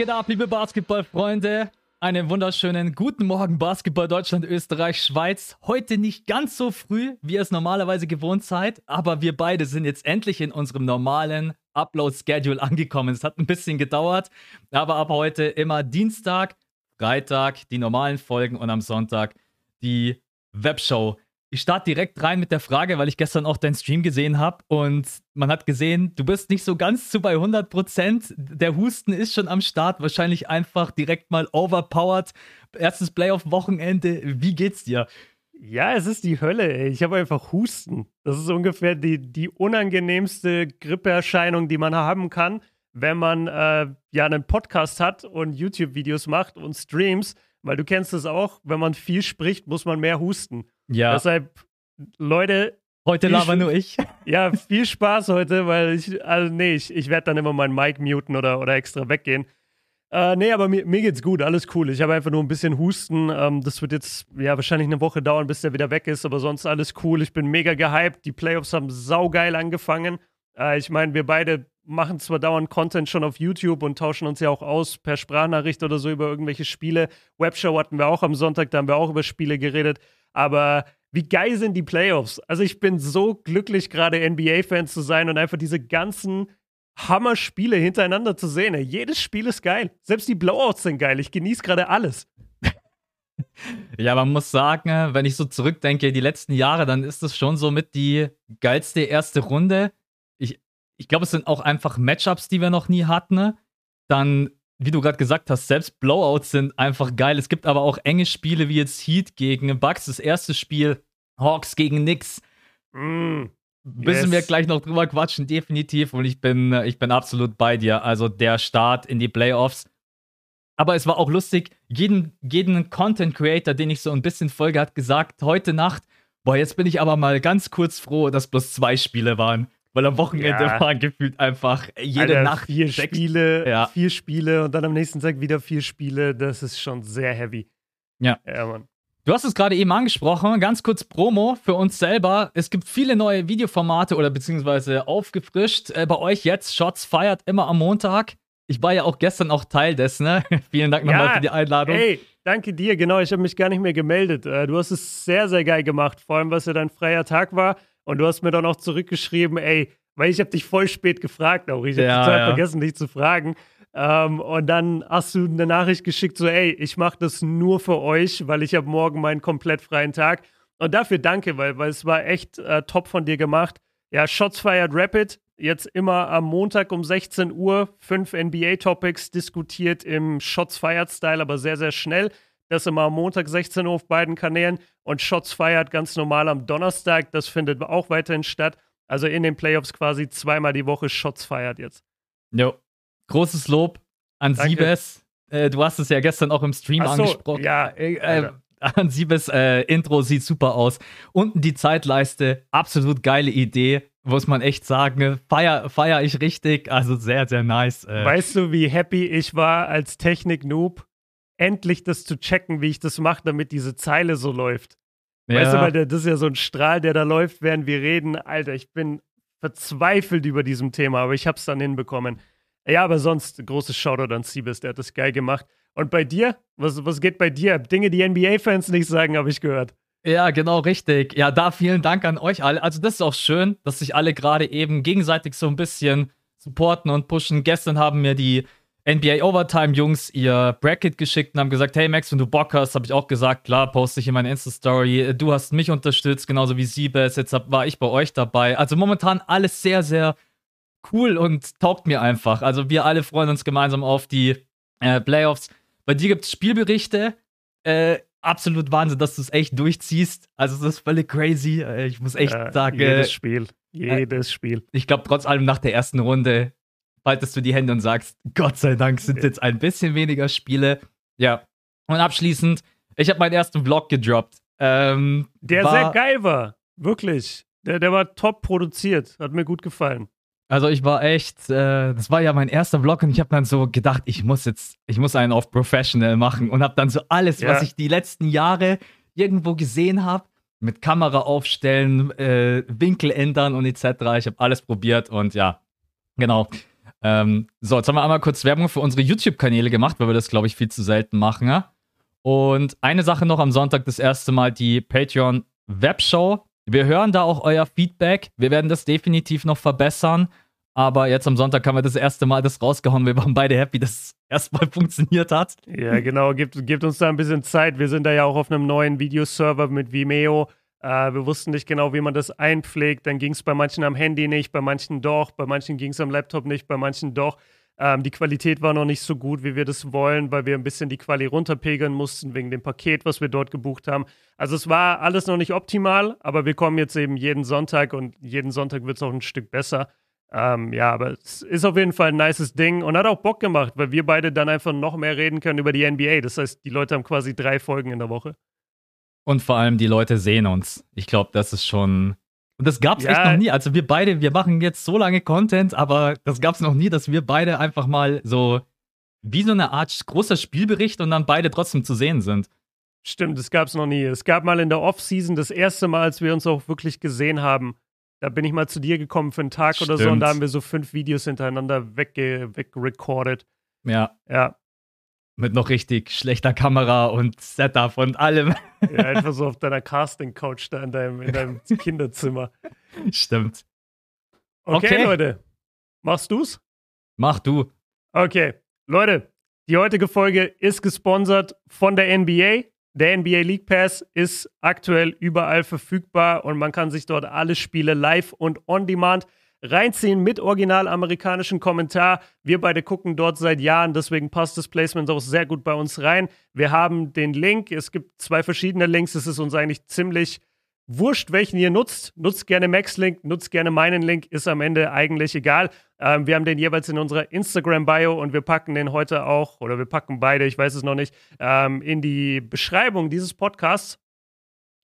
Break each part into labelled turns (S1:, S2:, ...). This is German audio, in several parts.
S1: geht ab, liebe Basketballfreunde? Einen wunderschönen guten Morgen, Basketball Deutschland, Österreich, Schweiz. Heute nicht ganz so früh, wie ihr es normalerweise gewohnt seid, aber wir beide sind jetzt endlich in unserem normalen Upload-Schedule angekommen. Es hat ein bisschen gedauert, aber ab heute immer Dienstag, Freitag die normalen Folgen und am Sonntag die Webshow. Ich starte direkt rein mit der Frage, weil ich gestern auch deinen Stream gesehen habe und man hat gesehen, du bist nicht so ganz zu bei 100 Prozent. Der Husten ist schon am Start, wahrscheinlich einfach direkt mal overpowered. Erstes Playoff-Wochenende. Wie geht's dir?
S2: Ja, es ist die Hölle, ey. Ich habe einfach Husten. Das ist ungefähr die, die unangenehmste Grippeerscheinung, die man haben kann, wenn man äh, ja einen Podcast hat und YouTube-Videos macht und Streams. Weil du kennst es auch, wenn man viel spricht, muss man mehr husten.
S1: Ja.
S2: Deshalb, Leute.
S1: Heute laber nur ich.
S2: Ja, viel Spaß heute, weil ich, also nee, ich, ich werde dann immer meinen Mic muten oder, oder extra weggehen. Äh, nee, aber mir, mir, geht's gut, alles cool. Ich habe einfach nur ein bisschen Husten. Ähm, das wird jetzt ja wahrscheinlich eine Woche dauern, bis der wieder weg ist, aber sonst alles cool. Ich bin mega gehypt. Die Playoffs haben saugeil angefangen. Äh, ich meine, wir beide machen zwar dauernd Content schon auf YouTube und tauschen uns ja auch aus per Sprachnachricht oder so über irgendwelche Spiele. Webshow hatten wir auch am Sonntag, da haben wir auch über Spiele geredet. Aber wie geil sind die Playoffs? Also ich bin so glücklich, gerade NBA-Fan zu sein und einfach diese ganzen Hammer-Spiele hintereinander zu sehen. Jedes Spiel ist geil. Selbst die Blowouts sind geil. Ich genieße gerade alles.
S1: Ja, man muss sagen, wenn ich so zurückdenke, die letzten Jahre, dann ist das schon so mit die geilste erste Runde. Ich, ich glaube, es sind auch einfach Matchups, die wir noch nie hatten. Dann wie du gerade gesagt hast, selbst Blowouts sind einfach geil. Es gibt aber auch enge Spiele wie jetzt Heat gegen Bucks, das erste Spiel, Hawks gegen Knicks. Mm, Müssen wir gleich noch drüber quatschen, definitiv. Und ich bin, ich bin absolut bei dir. Also der Start in die Playoffs. Aber es war auch lustig, jeden, jeden Content Creator, den ich so ein bisschen folge, hat gesagt, heute Nacht, boah, jetzt bin ich aber mal ganz kurz froh, dass bloß zwei Spiele waren. Weil am Wochenende ja. waren gefühlt einfach jede Alter, Nacht
S2: vier sechs, Spiele, ja. vier Spiele und dann am nächsten Tag wieder vier Spiele. Das ist schon sehr heavy.
S1: Ja. Ja, Mann. Du hast es gerade eben angesprochen, ganz kurz Promo für uns selber. Es gibt viele neue Videoformate oder beziehungsweise aufgefrischt. Äh, bei euch jetzt Shots feiert immer am Montag. Ich war ja auch gestern auch Teil dessen. Ne? Vielen Dank nochmal ja, für die Einladung.
S2: Hey, danke dir. Genau, ich habe mich gar nicht mehr gemeldet. Äh, du hast es sehr, sehr geil gemacht. Vor allem, was ja dein freier Tag war. Und du hast mir dann auch zurückgeschrieben, ey, weil ich habe dich voll spät gefragt auch. Ich habe ja, total ja. vergessen, dich zu fragen. Ähm, und dann hast du eine Nachricht geschickt, so, ey, ich mache das nur für euch, weil ich habe morgen meinen komplett freien Tag. Und dafür danke, weil, weil es war echt äh, top von dir gemacht. Ja, Shots Fired Rapid, jetzt immer am Montag um 16 Uhr, fünf NBA-Topics diskutiert im Shots Fired Style, aber sehr, sehr schnell. Das immer am Montag 16 Uhr auf beiden Kanälen und Shots Fired ganz normal am Donnerstag. Das findet auch weiterhin statt. Also in den Playoffs quasi zweimal die Woche Shots feiert jetzt.
S1: Jo. Großes Lob an Danke. Siebes. Äh, du hast es ja gestern auch im Stream so, angesprochen.
S2: Ja, äh,
S1: äh, an Siebes äh, Intro sieht super aus. Unten die Zeitleiste, absolut geile Idee muss man echt sagen. Feier, feier ich richtig. Also sehr, sehr nice.
S2: Äh. Weißt du, wie happy ich war als Technik-Noob, endlich das zu checken, wie ich das mache, damit diese Zeile so läuft? Ja. Weißt du, weil der, das ist ja so ein Strahl, der da läuft, während wir reden. Alter, ich bin verzweifelt über diesem Thema, aber ich habe es dann hinbekommen. Ja, aber sonst großes Shoutout an Siebes, der hat das geil gemacht. Und bei dir? Was, was geht bei dir? Dinge, die NBA-Fans nicht sagen, habe ich gehört.
S1: Ja, genau, richtig. Ja, da vielen Dank an euch alle. Also, das ist auch schön, dass sich alle gerade eben gegenseitig so ein bisschen supporten und pushen. Gestern haben mir die NBA Overtime Jungs ihr Bracket geschickt und haben gesagt, hey Max, wenn du Bock hast, habe ich auch gesagt, klar, poste ich in meine Insta-Story. Du hast mich unterstützt, genauso wie Siebes. Jetzt war ich bei euch dabei. Also momentan alles sehr, sehr cool und taugt mir einfach. Also wir alle freuen uns gemeinsam auf die äh, Playoffs. Bei dir gibt es Spielberichte. Äh, absolut Wahnsinn, dass du es echt durchziehst. Also das ist völlig crazy. Äh, ich muss echt äh, sagen.
S2: Jedes Spiel. Jedes Spiel.
S1: Ich glaube, trotz allem nach der ersten Runde faltest du die Hände und sagst, Gott sei Dank sind jetzt ein bisschen weniger Spiele. Ja. Und abschließend, ich habe meinen ersten Vlog gedroppt. Ähm,
S2: der war, sehr geil war. Wirklich. Der, der war top produziert. Hat mir gut gefallen.
S1: Also ich war echt, äh, das war ja mein erster Vlog und ich habe dann so gedacht, ich muss jetzt, ich muss einen auf Professional machen und habe dann so alles, ja. was ich die letzten Jahre irgendwo gesehen habe, mit Kamera aufstellen, äh, Winkel ändern und etc. Ich habe alles probiert und ja, genau. Ähm, so, jetzt haben wir einmal kurz Werbung für unsere YouTube-Kanäle gemacht, weil wir das, glaube ich, viel zu selten machen. Ja? Und eine Sache noch am Sonntag, das erste Mal die Patreon-Webshow. Wir hören da auch euer Feedback. Wir werden das definitiv noch verbessern. Aber jetzt am Sonntag haben wir das erste Mal das rausgehauen. Wir waren beide happy, dass es erstmal funktioniert hat.
S2: Ja, genau. Gebt, gebt uns da ein bisschen Zeit. Wir sind da ja auch auf einem neuen Videoserver mit Vimeo. Äh, wir wussten nicht genau, wie man das einpflegt. Dann ging es bei manchen am Handy nicht, bei manchen doch, bei manchen ging es am Laptop nicht, bei manchen doch. Ähm, die Qualität war noch nicht so gut, wie wir das wollen, weil wir ein bisschen die Quali runterpegeln mussten wegen dem Paket, was wir dort gebucht haben. Also es war alles noch nicht optimal, aber wir kommen jetzt eben jeden Sonntag und jeden Sonntag wird es auch ein Stück besser. Ähm, ja, aber es ist auf jeden Fall ein nices Ding und hat auch Bock gemacht, weil wir beide dann einfach noch mehr reden können über die NBA. Das heißt, die Leute haben quasi drei Folgen in der Woche.
S1: Und vor allem die Leute sehen uns. Ich glaube, das ist schon. Und das gab es ja. echt noch nie. Also wir beide, wir machen jetzt so lange Content, aber das gab es noch nie, dass wir beide einfach mal so wie so eine Art großer Spielbericht und dann beide trotzdem zu sehen sind.
S2: Stimmt, das gab es noch nie. Es gab mal in der Off-Season das erste Mal, als wir uns auch wirklich gesehen haben. Da bin ich mal zu dir gekommen für einen Tag Stimmt. oder so und da haben wir so fünf Videos hintereinander weggerecordet.
S1: Ja. Ja. Mit noch richtig schlechter Kamera und Setup und allem.
S2: Ja, einfach so auf deiner Casting-Couch da in deinem, in deinem Kinderzimmer.
S1: Stimmt.
S2: Okay, okay, Leute. Machst du's?
S1: Mach du.
S2: Okay. Leute, die heutige Folge ist gesponsert von der NBA. Der NBA League Pass ist aktuell überall verfügbar und man kann sich dort alle Spiele live und on demand reinziehen mit original amerikanischen Kommentar. Wir beide gucken dort seit Jahren, deswegen passt das Placement auch sehr gut bei uns rein. Wir haben den Link, es gibt zwei verschiedene Links, es ist uns eigentlich ziemlich wurscht, welchen ihr nutzt. Nutzt gerne Max Link, nutzt gerne meinen Link, ist am Ende eigentlich egal. Ähm, wir haben den jeweils in unserer Instagram-Bio und wir packen den heute auch, oder wir packen beide, ich weiß es noch nicht, ähm, in die Beschreibung dieses Podcasts.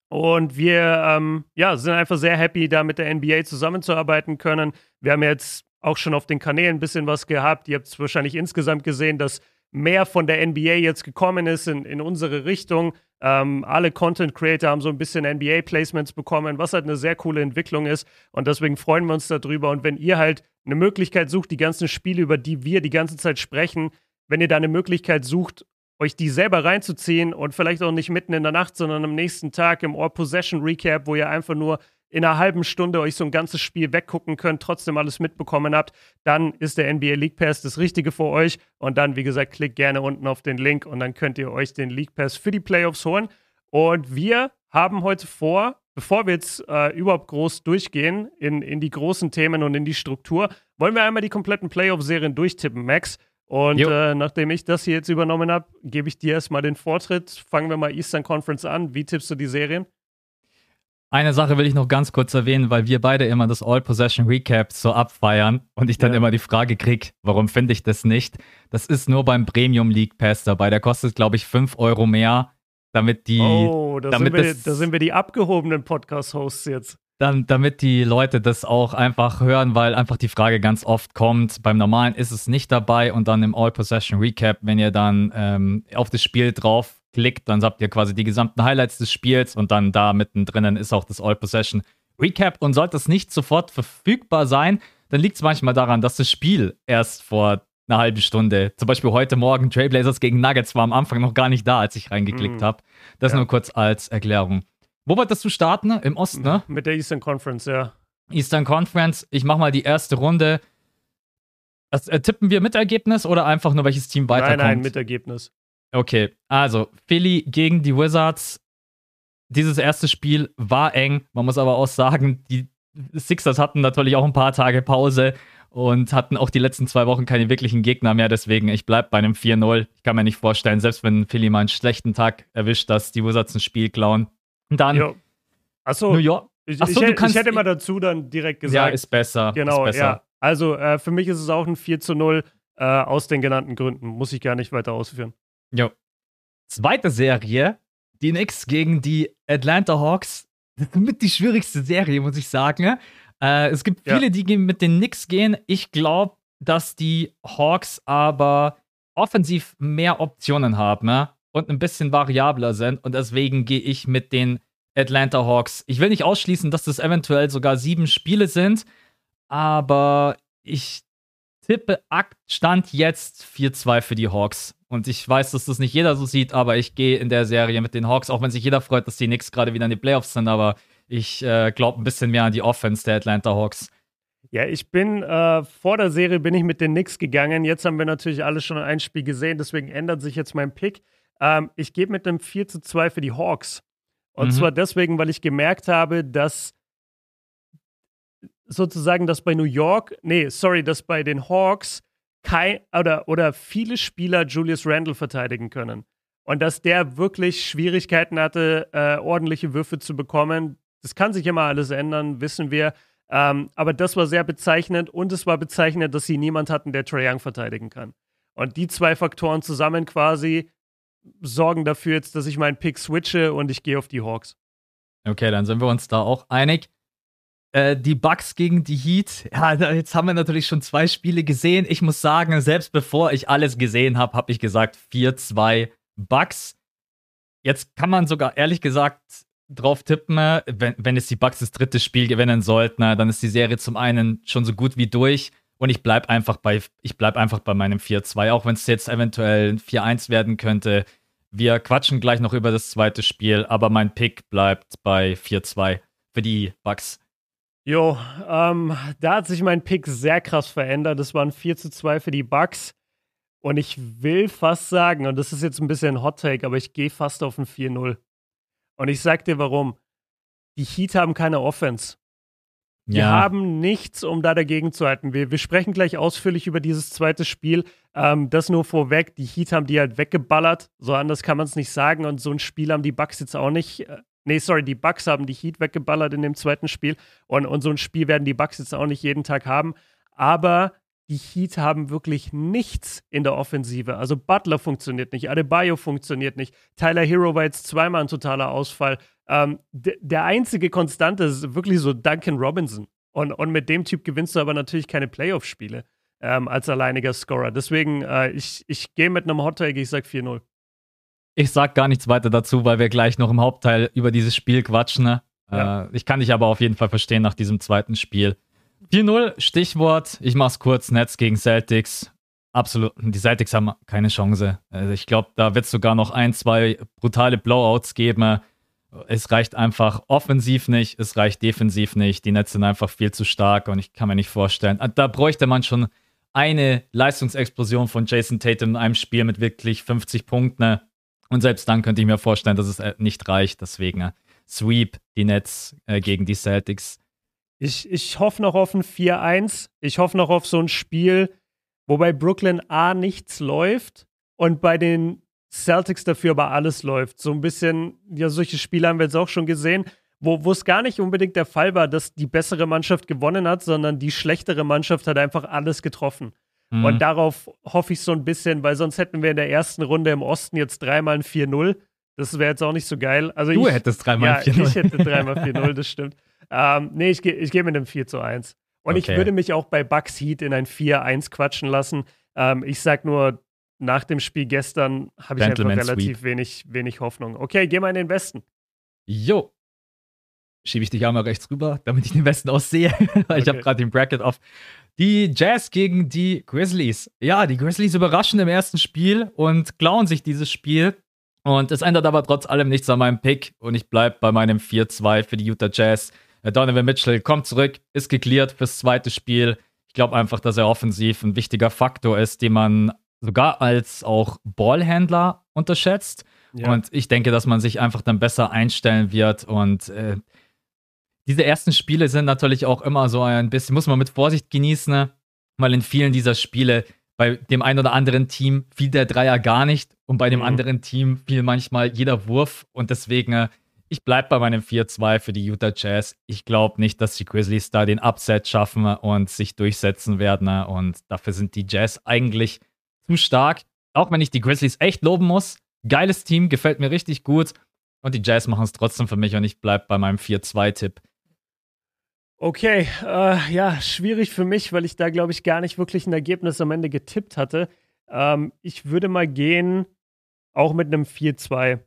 S2: Und wir ähm, ja, sind einfach sehr happy, da mit der NBA zusammenzuarbeiten können. Wir haben jetzt auch schon auf den Kanälen ein bisschen was gehabt. Ihr habt es wahrscheinlich insgesamt gesehen, dass mehr von der NBA jetzt gekommen ist in, in unsere Richtung. Ähm, alle Content Creator haben so ein bisschen NBA-Placements bekommen, was halt eine sehr coole Entwicklung ist. Und deswegen freuen wir uns darüber. Und wenn ihr halt eine Möglichkeit sucht, die ganzen Spiele, über die wir die ganze Zeit sprechen, wenn ihr da eine Möglichkeit sucht, euch die selber reinzuziehen und vielleicht auch nicht mitten in der Nacht, sondern am nächsten Tag im All Possession Recap, wo ihr einfach nur in einer halben Stunde euch so ein ganzes Spiel weggucken könnt, trotzdem alles mitbekommen habt, dann ist der NBA League Pass das Richtige für euch. Und dann, wie gesagt, klickt gerne unten auf den Link und dann könnt ihr euch den League Pass für die Playoffs holen. Und wir haben heute vor, bevor wir jetzt äh, überhaupt groß durchgehen in, in die großen Themen und in die Struktur, wollen wir einmal die kompletten Playoff-Serien durchtippen, Max. Und äh, nachdem ich das hier jetzt übernommen habe, gebe ich dir erstmal den Vortritt. Fangen wir mal Eastern Conference an. Wie tippst du die Serien?
S1: Eine Sache will ich noch ganz kurz erwähnen, weil wir beide immer das All-Possession Recap so abfeiern und ich dann ja. immer die Frage kriege, warum finde ich das nicht? Das ist nur beim Premium League Pass dabei. Der kostet, glaube ich, 5 Euro mehr, damit die.
S2: Oh, da,
S1: damit
S2: sind, wir, da sind wir die abgehobenen Podcast-Hosts jetzt
S1: dann, damit die Leute das auch einfach hören, weil einfach die Frage ganz oft kommt. Beim normalen ist es nicht dabei und dann im All-Possession Recap, wenn ihr dann ähm, auf das Spiel draufklickt, dann habt ihr quasi die gesamten Highlights des Spiels und dann da mittendrin ist auch das All-Possession Recap. Und sollte es nicht sofort verfügbar sein, dann liegt es manchmal daran, dass das Spiel erst vor einer halben Stunde, zum Beispiel heute Morgen, Trailblazers gegen Nuggets war am Anfang noch gar nicht da, als ich reingeklickt mm. habe. Das ja. nur kurz als Erklärung. Wo wolltest du starten? Ne? Im Osten, ne?
S2: Mit der Eastern Conference, ja.
S1: Eastern Conference. Ich mach mal die erste Runde. Das, äh, tippen wir mit Ergebnis oder einfach nur welches Team weiterkommt? Nein, nein,
S2: mit Ergebnis.
S1: Okay, also Philly gegen die Wizards. Dieses erste Spiel war eng. Man muss aber auch sagen, die Sixers hatten natürlich auch ein paar Tage Pause und hatten auch die letzten zwei Wochen keine wirklichen Gegner mehr. Deswegen, ich bleibe bei einem 4-0. Ich kann mir nicht vorstellen, selbst wenn Philly mal einen schlechten Tag erwischt, dass die Wizards ein Spiel klauen. Und dann
S2: jo. Achso, New York. Ich, Achso, ich, ich, hätte mal dazu dann direkt gesagt.
S1: Ja, ist besser.
S2: Genau,
S1: ist besser.
S2: ja. Also äh, für mich ist es auch ein 4 zu 0 äh, aus den genannten Gründen. Muss ich gar nicht weiter ausführen.
S1: Jo. Zweite Serie, die Knicks gegen die Atlanta Hawks. Das ist mit die schwierigste Serie, muss ich sagen. Äh, es gibt viele, ja. die mit den Knicks gehen. Ich glaube, dass die Hawks aber offensiv mehr Optionen haben. Ne? Und ein bisschen variabler sind. Und deswegen gehe ich mit den Atlanta Hawks. Ich will nicht ausschließen, dass das eventuell sogar sieben Spiele sind, aber ich tippe Stand jetzt 4-2 für die Hawks. Und ich weiß, dass das nicht jeder so sieht, aber ich gehe in der Serie mit den Hawks, auch wenn sich jeder freut, dass die Knicks gerade wieder in die Playoffs sind, aber ich äh, glaube ein bisschen mehr an die Offense der Atlanta Hawks.
S2: Ja, ich bin äh, vor der Serie bin ich mit den Knicks gegangen. Jetzt haben wir natürlich alle schon ein Spiel gesehen, deswegen ändert sich jetzt mein Pick. Ähm, ich gehe mit einem 4 zu 2 für die Hawks. Und mhm. zwar deswegen, weil ich gemerkt habe, dass sozusagen, dass bei New York, nee, sorry, dass bei den Hawks kein oder, oder viele Spieler Julius Randle verteidigen können. Und dass der wirklich Schwierigkeiten hatte, äh, ordentliche Würfe zu bekommen. Das kann sich immer alles ändern, wissen wir. Ähm, aber das war sehr bezeichnend und es war bezeichnend, dass sie niemand hatten, der Trae Young verteidigen kann. Und die zwei Faktoren zusammen quasi sorgen dafür jetzt, dass ich meinen Pick switche und ich gehe auf die Hawks.
S1: Okay, dann sind wir uns da auch einig. Äh, die Bucks gegen die Heat. Ja, jetzt haben wir natürlich schon zwei Spiele gesehen. Ich muss sagen, selbst bevor ich alles gesehen habe, habe ich gesagt 4-2 Bucks. Jetzt kann man sogar ehrlich gesagt drauf tippen, wenn, wenn es die Bucks das dritte Spiel gewinnen sollten, dann ist die Serie zum einen schon so gut wie durch. Und ich bleibe einfach bei, ich bleib einfach bei meinem 4-2, auch wenn es jetzt eventuell ein 4-1 werden könnte. Wir quatschen gleich noch über das zweite Spiel, aber mein Pick bleibt bei 4-2 für die Bucks.
S2: Jo, ähm, da hat sich mein Pick sehr krass verändert. Das waren 4 zu 2 für die Bucks. Und ich will fast sagen, und das ist jetzt ein bisschen ein Hot Take, aber ich gehe fast auf ein 4-0. Und ich sag dir warum. Die Heat haben keine Offense. Die ja. haben nichts, um da dagegen zu halten. Wir, wir sprechen gleich ausführlich über dieses zweite Spiel. Ähm, das nur vorweg. Die Heat haben die halt weggeballert. So anders kann man es nicht sagen. Und so ein Spiel haben die Bucks jetzt auch nicht. Äh, nee, sorry, die Bucks haben die Heat weggeballert in dem zweiten Spiel. Und, und so ein Spiel werden die Bucks jetzt auch nicht jeden Tag haben. Aber die Heat haben wirklich nichts in der Offensive. Also Butler funktioniert nicht, Adebayo funktioniert nicht, Tyler Hero war jetzt zweimal ein totaler Ausfall. Ähm, der einzige Konstante ist wirklich so Duncan Robinson. Und, und mit dem Typ gewinnst du aber natürlich keine Playoff-Spiele ähm, als alleiniger Scorer. Deswegen, äh, ich, ich gehe mit einem Hot Take, ich sag 4-0.
S1: Ich sag gar nichts weiter dazu, weil wir gleich noch im Hauptteil über dieses Spiel quatschen. Ne? Ja. Äh, ich kann dich aber auf jeden Fall verstehen nach diesem zweiten Spiel. 4-0, Stichwort, ich mach's kurz, Netz gegen Celtics. Absolut, die Celtics haben keine Chance. Also ich glaube, da wird es sogar noch ein, zwei brutale Blowouts geben. Es reicht einfach offensiv nicht, es reicht defensiv nicht. Die Nets sind einfach viel zu stark und ich kann mir nicht vorstellen. Da bräuchte man schon eine Leistungsexplosion von Jason Tatum in einem Spiel mit wirklich 50 Punkten. Und selbst dann könnte ich mir vorstellen, dass es äh, nicht reicht. Deswegen äh, Sweep die Nets äh, gegen die Celtics.
S2: Ich, ich hoffe noch auf ein 4-1. Ich hoffe noch auf so ein Spiel, wo bei Brooklyn A nichts läuft und bei den Celtics dafür aber alles läuft. So ein bisschen, ja, solche Spiele haben wir jetzt auch schon gesehen, wo es gar nicht unbedingt der Fall war, dass die bessere Mannschaft gewonnen hat, sondern die schlechtere Mannschaft hat einfach alles getroffen. Mhm. Und darauf hoffe ich so ein bisschen, weil sonst hätten wir in der ersten Runde im Osten jetzt dreimal ein 4-0. Das wäre jetzt auch nicht so geil. Also
S1: du
S2: ich,
S1: hättest dreimal
S2: ja, 4-0. Ich hätte dreimal 4-0, das stimmt. Ähm, nee, ich gehe ich geh mit einem 4 zu 1. Und okay. ich würde mich auch bei Bucks Heat in ein 4-1 quatschen lassen. Ähm, ich sag nur, nach dem Spiel gestern habe ich einfach relativ wenig, wenig Hoffnung. Okay, geh mal in den Westen.
S1: Jo. Schiebe ich dich einmal rechts rüber, damit ich den Westen aussehe. Weil okay. ich habe gerade den Bracket auf. Die Jazz gegen die Grizzlies. Ja, die Grizzlies überraschen im ersten Spiel und klauen sich dieses Spiel. Und es ändert aber trotz allem nichts an meinem Pick. Und ich bleibe bei meinem 4-2 für die Utah Jazz. Donovan Mitchell kommt zurück, ist geklärt fürs zweite Spiel. Ich glaube einfach, dass er offensiv ein wichtiger Faktor ist, den man sogar als auch Ballhändler unterschätzt. Ja. Und ich denke, dass man sich einfach dann besser einstellen wird. Und äh, diese ersten Spiele sind natürlich auch immer so ein bisschen, muss man mit Vorsicht genießen, ne? weil in vielen dieser Spiele bei dem einen oder anderen Team fiel der Dreier gar nicht und bei dem mhm. anderen Team fiel manchmal jeder Wurf. Und deswegen äh, ich bleibe bei meinem 4-2 für die Utah Jazz. Ich glaube nicht, dass die Grizzlies da den Upset schaffen und sich durchsetzen werden. Und dafür sind die Jazz eigentlich zu stark. Auch wenn ich die Grizzlies echt loben muss. Geiles Team, gefällt mir richtig gut. Und die Jazz machen es trotzdem für mich und ich bleibe bei meinem 4-2-Tipp.
S2: Okay, äh, ja, schwierig für mich, weil ich da, glaube ich, gar nicht wirklich ein Ergebnis am Ende getippt hatte. Ähm, ich würde mal gehen, auch mit einem 4-2.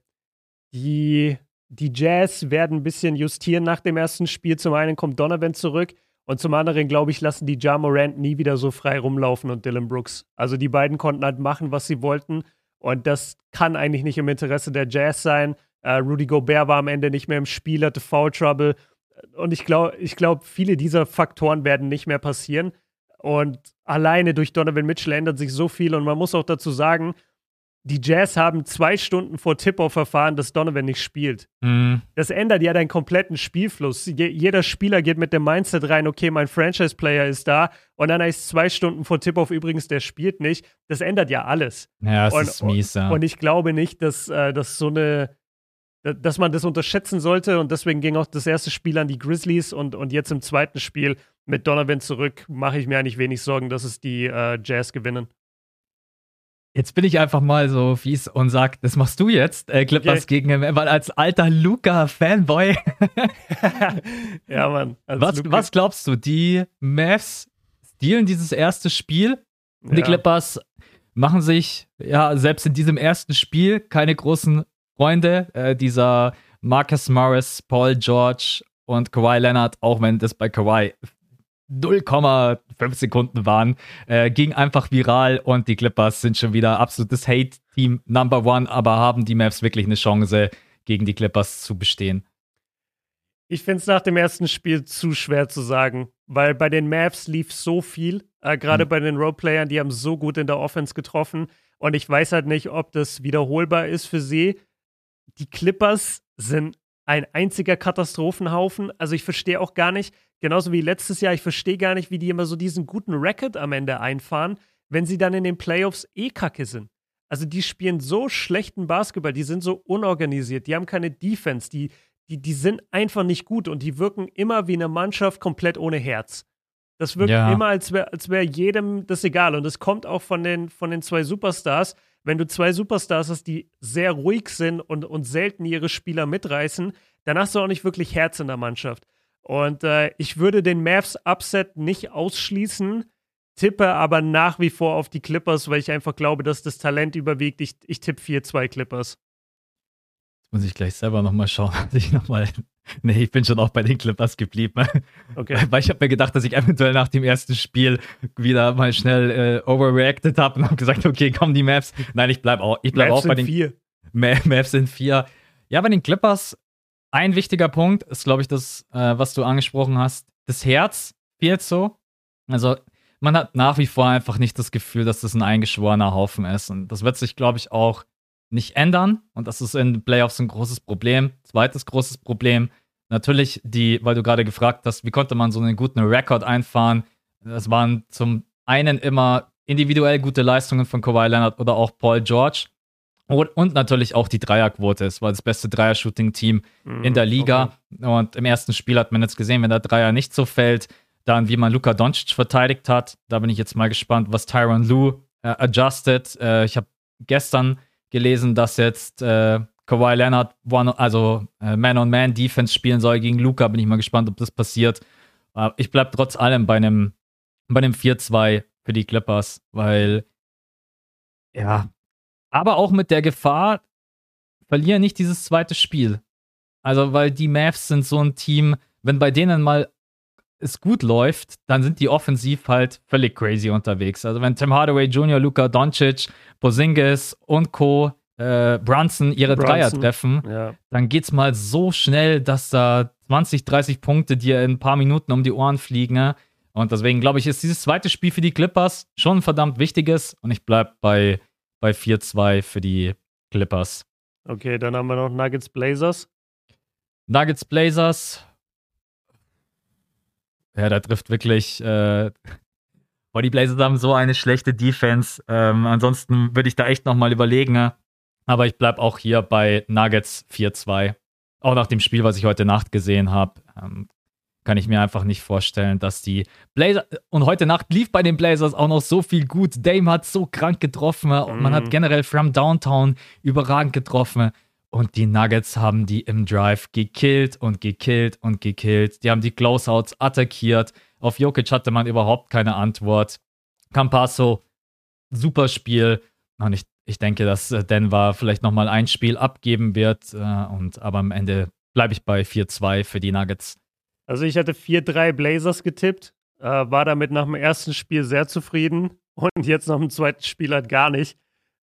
S2: Die die Jazz werden ein bisschen justieren nach dem ersten Spiel. Zum einen kommt Donovan zurück Und zum anderen, glaube ich, lassen die Ja Morant nie wieder so frei rumlaufen und Dylan Brooks. Also die beiden konnten halt machen, was sie wollten. Und das kann eigentlich nicht im Interesse der Jazz sein. Uh, Rudy Gobert war am Ende nicht mehr im Spiel, hatte Foul Trouble. Und ich glaube, ich glaub, viele dieser Faktoren werden nicht mehr passieren. Und alleine durch Donovan Mitchell ändert sich so viel. Und man muss auch dazu sagen, die Jazz haben zwei Stunden vor Tip-Off verfahren, dass Donovan nicht spielt. Mhm. Das ändert ja deinen kompletten Spielfluss. Je jeder Spieler geht mit dem Mindset rein, okay, mein Franchise-Player ist da und dann heißt zwei Stunden vor Tip-Off übrigens, der spielt nicht. Das ändert ja alles.
S1: Ja, das
S2: und,
S1: ist mies, ja.
S2: Und ich glaube nicht, dass, äh, dass so eine dass man das unterschätzen sollte und deswegen ging auch das erste Spiel an die Grizzlies und, und jetzt im zweiten Spiel mit Donovan zurück mache ich mir eigentlich wenig Sorgen, dass es die äh, Jazz gewinnen.
S1: Jetzt bin ich einfach mal so fies und sag, das machst du jetzt, äh, Clippers okay. gegen, weil als alter Luca-Fanboy.
S2: ja, Mann.
S1: Was, was, glaubst du, die Mavs stealen dieses erste Spiel und ja. die Clippers machen sich, ja, selbst in diesem ersten Spiel keine großen Freunde. Äh, dieser Marcus Morris, Paul George und Kawhi Leonard, auch wenn das bei Kawhi 0,5 Sekunden waren, äh, ging einfach viral und die Clippers sind schon wieder absolutes Hate-Team Number One, aber haben die Mavs wirklich eine Chance, gegen die Clippers zu bestehen?
S2: Ich finde es nach dem ersten Spiel zu schwer zu sagen, weil bei den Mavs lief so viel, äh, gerade mhm. bei den Roleplayern, die haben so gut in der Offense getroffen und ich weiß halt nicht, ob das wiederholbar ist für sie. Die Clippers sind ein einziger Katastrophenhaufen. Also ich verstehe auch gar nicht, genauso wie letztes Jahr, ich verstehe gar nicht, wie die immer so diesen guten Record am Ende einfahren, wenn sie dann in den Playoffs eh kacke sind. Also die spielen so schlechten Basketball, die sind so unorganisiert, die haben keine Defense, die, die, die sind einfach nicht gut und die wirken immer wie eine Mannschaft komplett ohne Herz. Das wirkt ja. immer, als wäre als wär jedem das egal. Und es kommt auch von den, von den zwei Superstars wenn du zwei Superstars hast, die sehr ruhig sind und, und selten ihre Spieler mitreißen, dann hast du auch nicht wirklich Herz in der Mannschaft. Und äh, ich würde den Mavs Upset nicht ausschließen, tippe aber nach wie vor auf die Clippers, weil ich einfach glaube, dass das Talent überwiegt. Ich, ich tippe 4-2 Clippers.
S1: Jetzt muss ich gleich selber nochmal schauen, dass ich nochmal Nee, ich bin schon auch bei den Clippers geblieben. Okay. Weil ich habe mir gedacht, dass ich eventuell nach dem ersten Spiel wieder mal schnell äh, overreacted habe und habe gesagt, okay, komm, die Maps. Nein, ich bleibe auch, ich bleib auch bei den
S2: vier.
S1: Maps sind vier. Ja, bei den Clippers ein wichtiger Punkt ist, glaube ich, das, äh, was du angesprochen hast. Das Herz fehlt so. Also man hat nach wie vor einfach nicht das Gefühl, dass das ein eingeschworener Haufen ist. Und das wird sich, glaube ich, auch nicht ändern. Und das ist in Playoffs ein großes Problem. Zweites großes Problem, natürlich die, weil du gerade gefragt hast, wie konnte man so einen guten Rekord einfahren? Das waren zum einen immer individuell gute Leistungen von Kawhi Leonard oder auch Paul George. Und, und natürlich auch die Dreierquote. Es war das beste Dreier-Shooting-Team mhm, in der Liga. Okay. Und im ersten Spiel hat man jetzt gesehen, wenn der Dreier nicht so fällt, dann wie man Luka Doncic verteidigt hat. Da bin ich jetzt mal gespannt, was Tyron Lue äh, adjusted. Äh, ich habe gestern gelesen, dass jetzt äh, Kawhi Leonard one, also äh, Man-on-Man-Defense spielen soll gegen Luca. Bin ich mal gespannt, ob das passiert. Äh, ich bleibe trotz allem bei einem, bei einem 4-2 für die Clippers, weil ja, aber auch mit der Gefahr, verlieren nicht dieses zweite Spiel. Also, weil die Mavs sind so ein Team, wenn bei denen mal es gut läuft, dann sind die offensiv halt völlig crazy unterwegs. Also wenn Tim Hardaway Jr., Luka Doncic, Bozingis und Co. Äh, Brunson ihre Brunson, Dreier treffen, ja. dann geht's mal so schnell, dass da 20, 30 Punkte dir in ein paar Minuten um die Ohren fliegen. Ne? Und deswegen glaube ich, ist dieses zweite Spiel für die Clippers schon ein verdammt wichtiges und ich bleibe bei, bei 4-2 für die Clippers.
S2: Okay, dann haben wir noch Nuggets Blazers.
S1: Nuggets Blazers, ja, da trifft wirklich. Äh, boah, die Blazers haben so eine schlechte Defense. Ähm, ansonsten würde ich da echt nochmal überlegen. Ne? Aber ich bleibe auch hier bei Nuggets 4-2. Auch nach dem Spiel, was ich heute Nacht gesehen habe, ähm, kann ich mir einfach nicht vorstellen, dass die Blazers. Und heute Nacht lief bei den Blazers auch noch so viel gut. Dame hat so krank getroffen. Und man hat mhm. generell From Downtown überragend getroffen. Und die Nuggets haben die im Drive gekillt und gekillt und gekillt. Die haben die Closeouts attackiert. Auf Jokic hatte man überhaupt keine Antwort. Campasso, super Spiel. Und ich, ich denke, dass äh, Denver vielleicht nochmal ein Spiel abgeben wird. Äh, und, aber am Ende bleibe ich bei 4-2 für die Nuggets.
S2: Also ich hatte 4-3 Blazers getippt, äh, war damit nach dem ersten Spiel sehr zufrieden und jetzt nach dem zweiten Spiel halt gar nicht.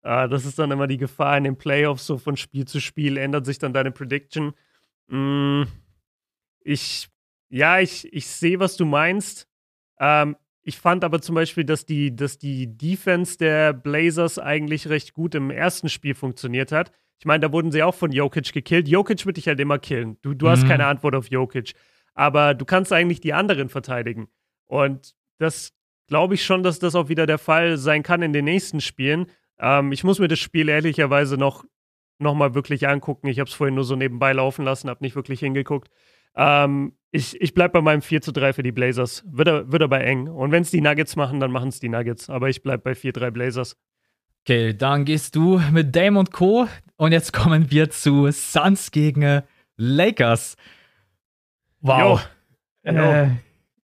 S2: Äh, das ist dann immer die Gefahr in den Playoffs, so von Spiel zu Spiel ändert sich dann deine Prediction. Mm, ich, ja, ich, ich sehe, was du meinst. Ähm, ich fand aber zum Beispiel, dass die, dass die Defense der Blazers eigentlich recht gut im ersten Spiel funktioniert hat. Ich meine, da wurden sie auch von Jokic gekillt. Jokic wird dich halt immer killen. Du, du mhm. hast keine Antwort auf Jokic. Aber du kannst eigentlich die anderen verteidigen. Und das glaube ich schon, dass das auch wieder der Fall sein kann in den nächsten Spielen. Ähm, ich muss mir das Spiel ehrlicherweise noch, noch mal wirklich angucken. Ich habe es vorhin nur so nebenbei laufen lassen, habe nicht wirklich hingeguckt. Ähm, ich ich bleibe bei meinem 4 zu 3 für die Blazers. Wird, wird aber eng. Und wenn es die Nuggets machen, dann machen es die Nuggets. Aber ich bleibe bei 4-3 Blazers.
S1: Okay, dann gehst du mit Dame und Co. Und jetzt kommen wir zu Suns gegen Lakers. Wow. Äh,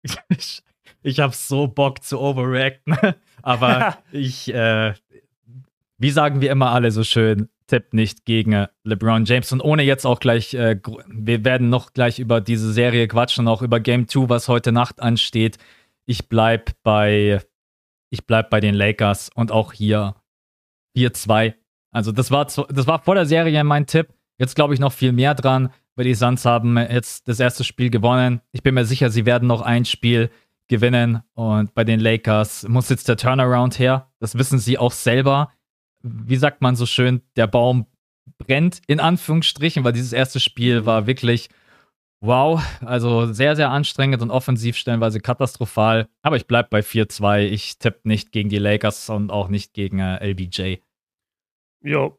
S1: ich, ich habe so Bock zu overreacten. Aber ich, äh, wie sagen wir immer alle so schön, tipp nicht gegen LeBron James. Und ohne jetzt auch gleich, äh, wir werden noch gleich über diese Serie quatschen, auch über Game 2, was heute Nacht ansteht. Ich bleib bei, ich bleib bei den Lakers und auch hier 4-2. Also das war, das war vor der Serie mein Tipp. Jetzt glaube ich noch viel mehr dran, weil die Suns haben jetzt das erste Spiel gewonnen. Ich bin mir sicher, sie werden noch ein Spiel gewinnen und bei den Lakers muss jetzt der Turnaround her. Das wissen sie auch selber. Wie sagt man so schön, der Baum brennt in Anführungsstrichen, weil dieses erste Spiel war wirklich wow, also sehr, sehr anstrengend und offensiv stellenweise katastrophal. Aber ich bleibe bei 4-2. Ich tippe nicht gegen die Lakers und auch nicht gegen äh, LBJ.
S2: Ja,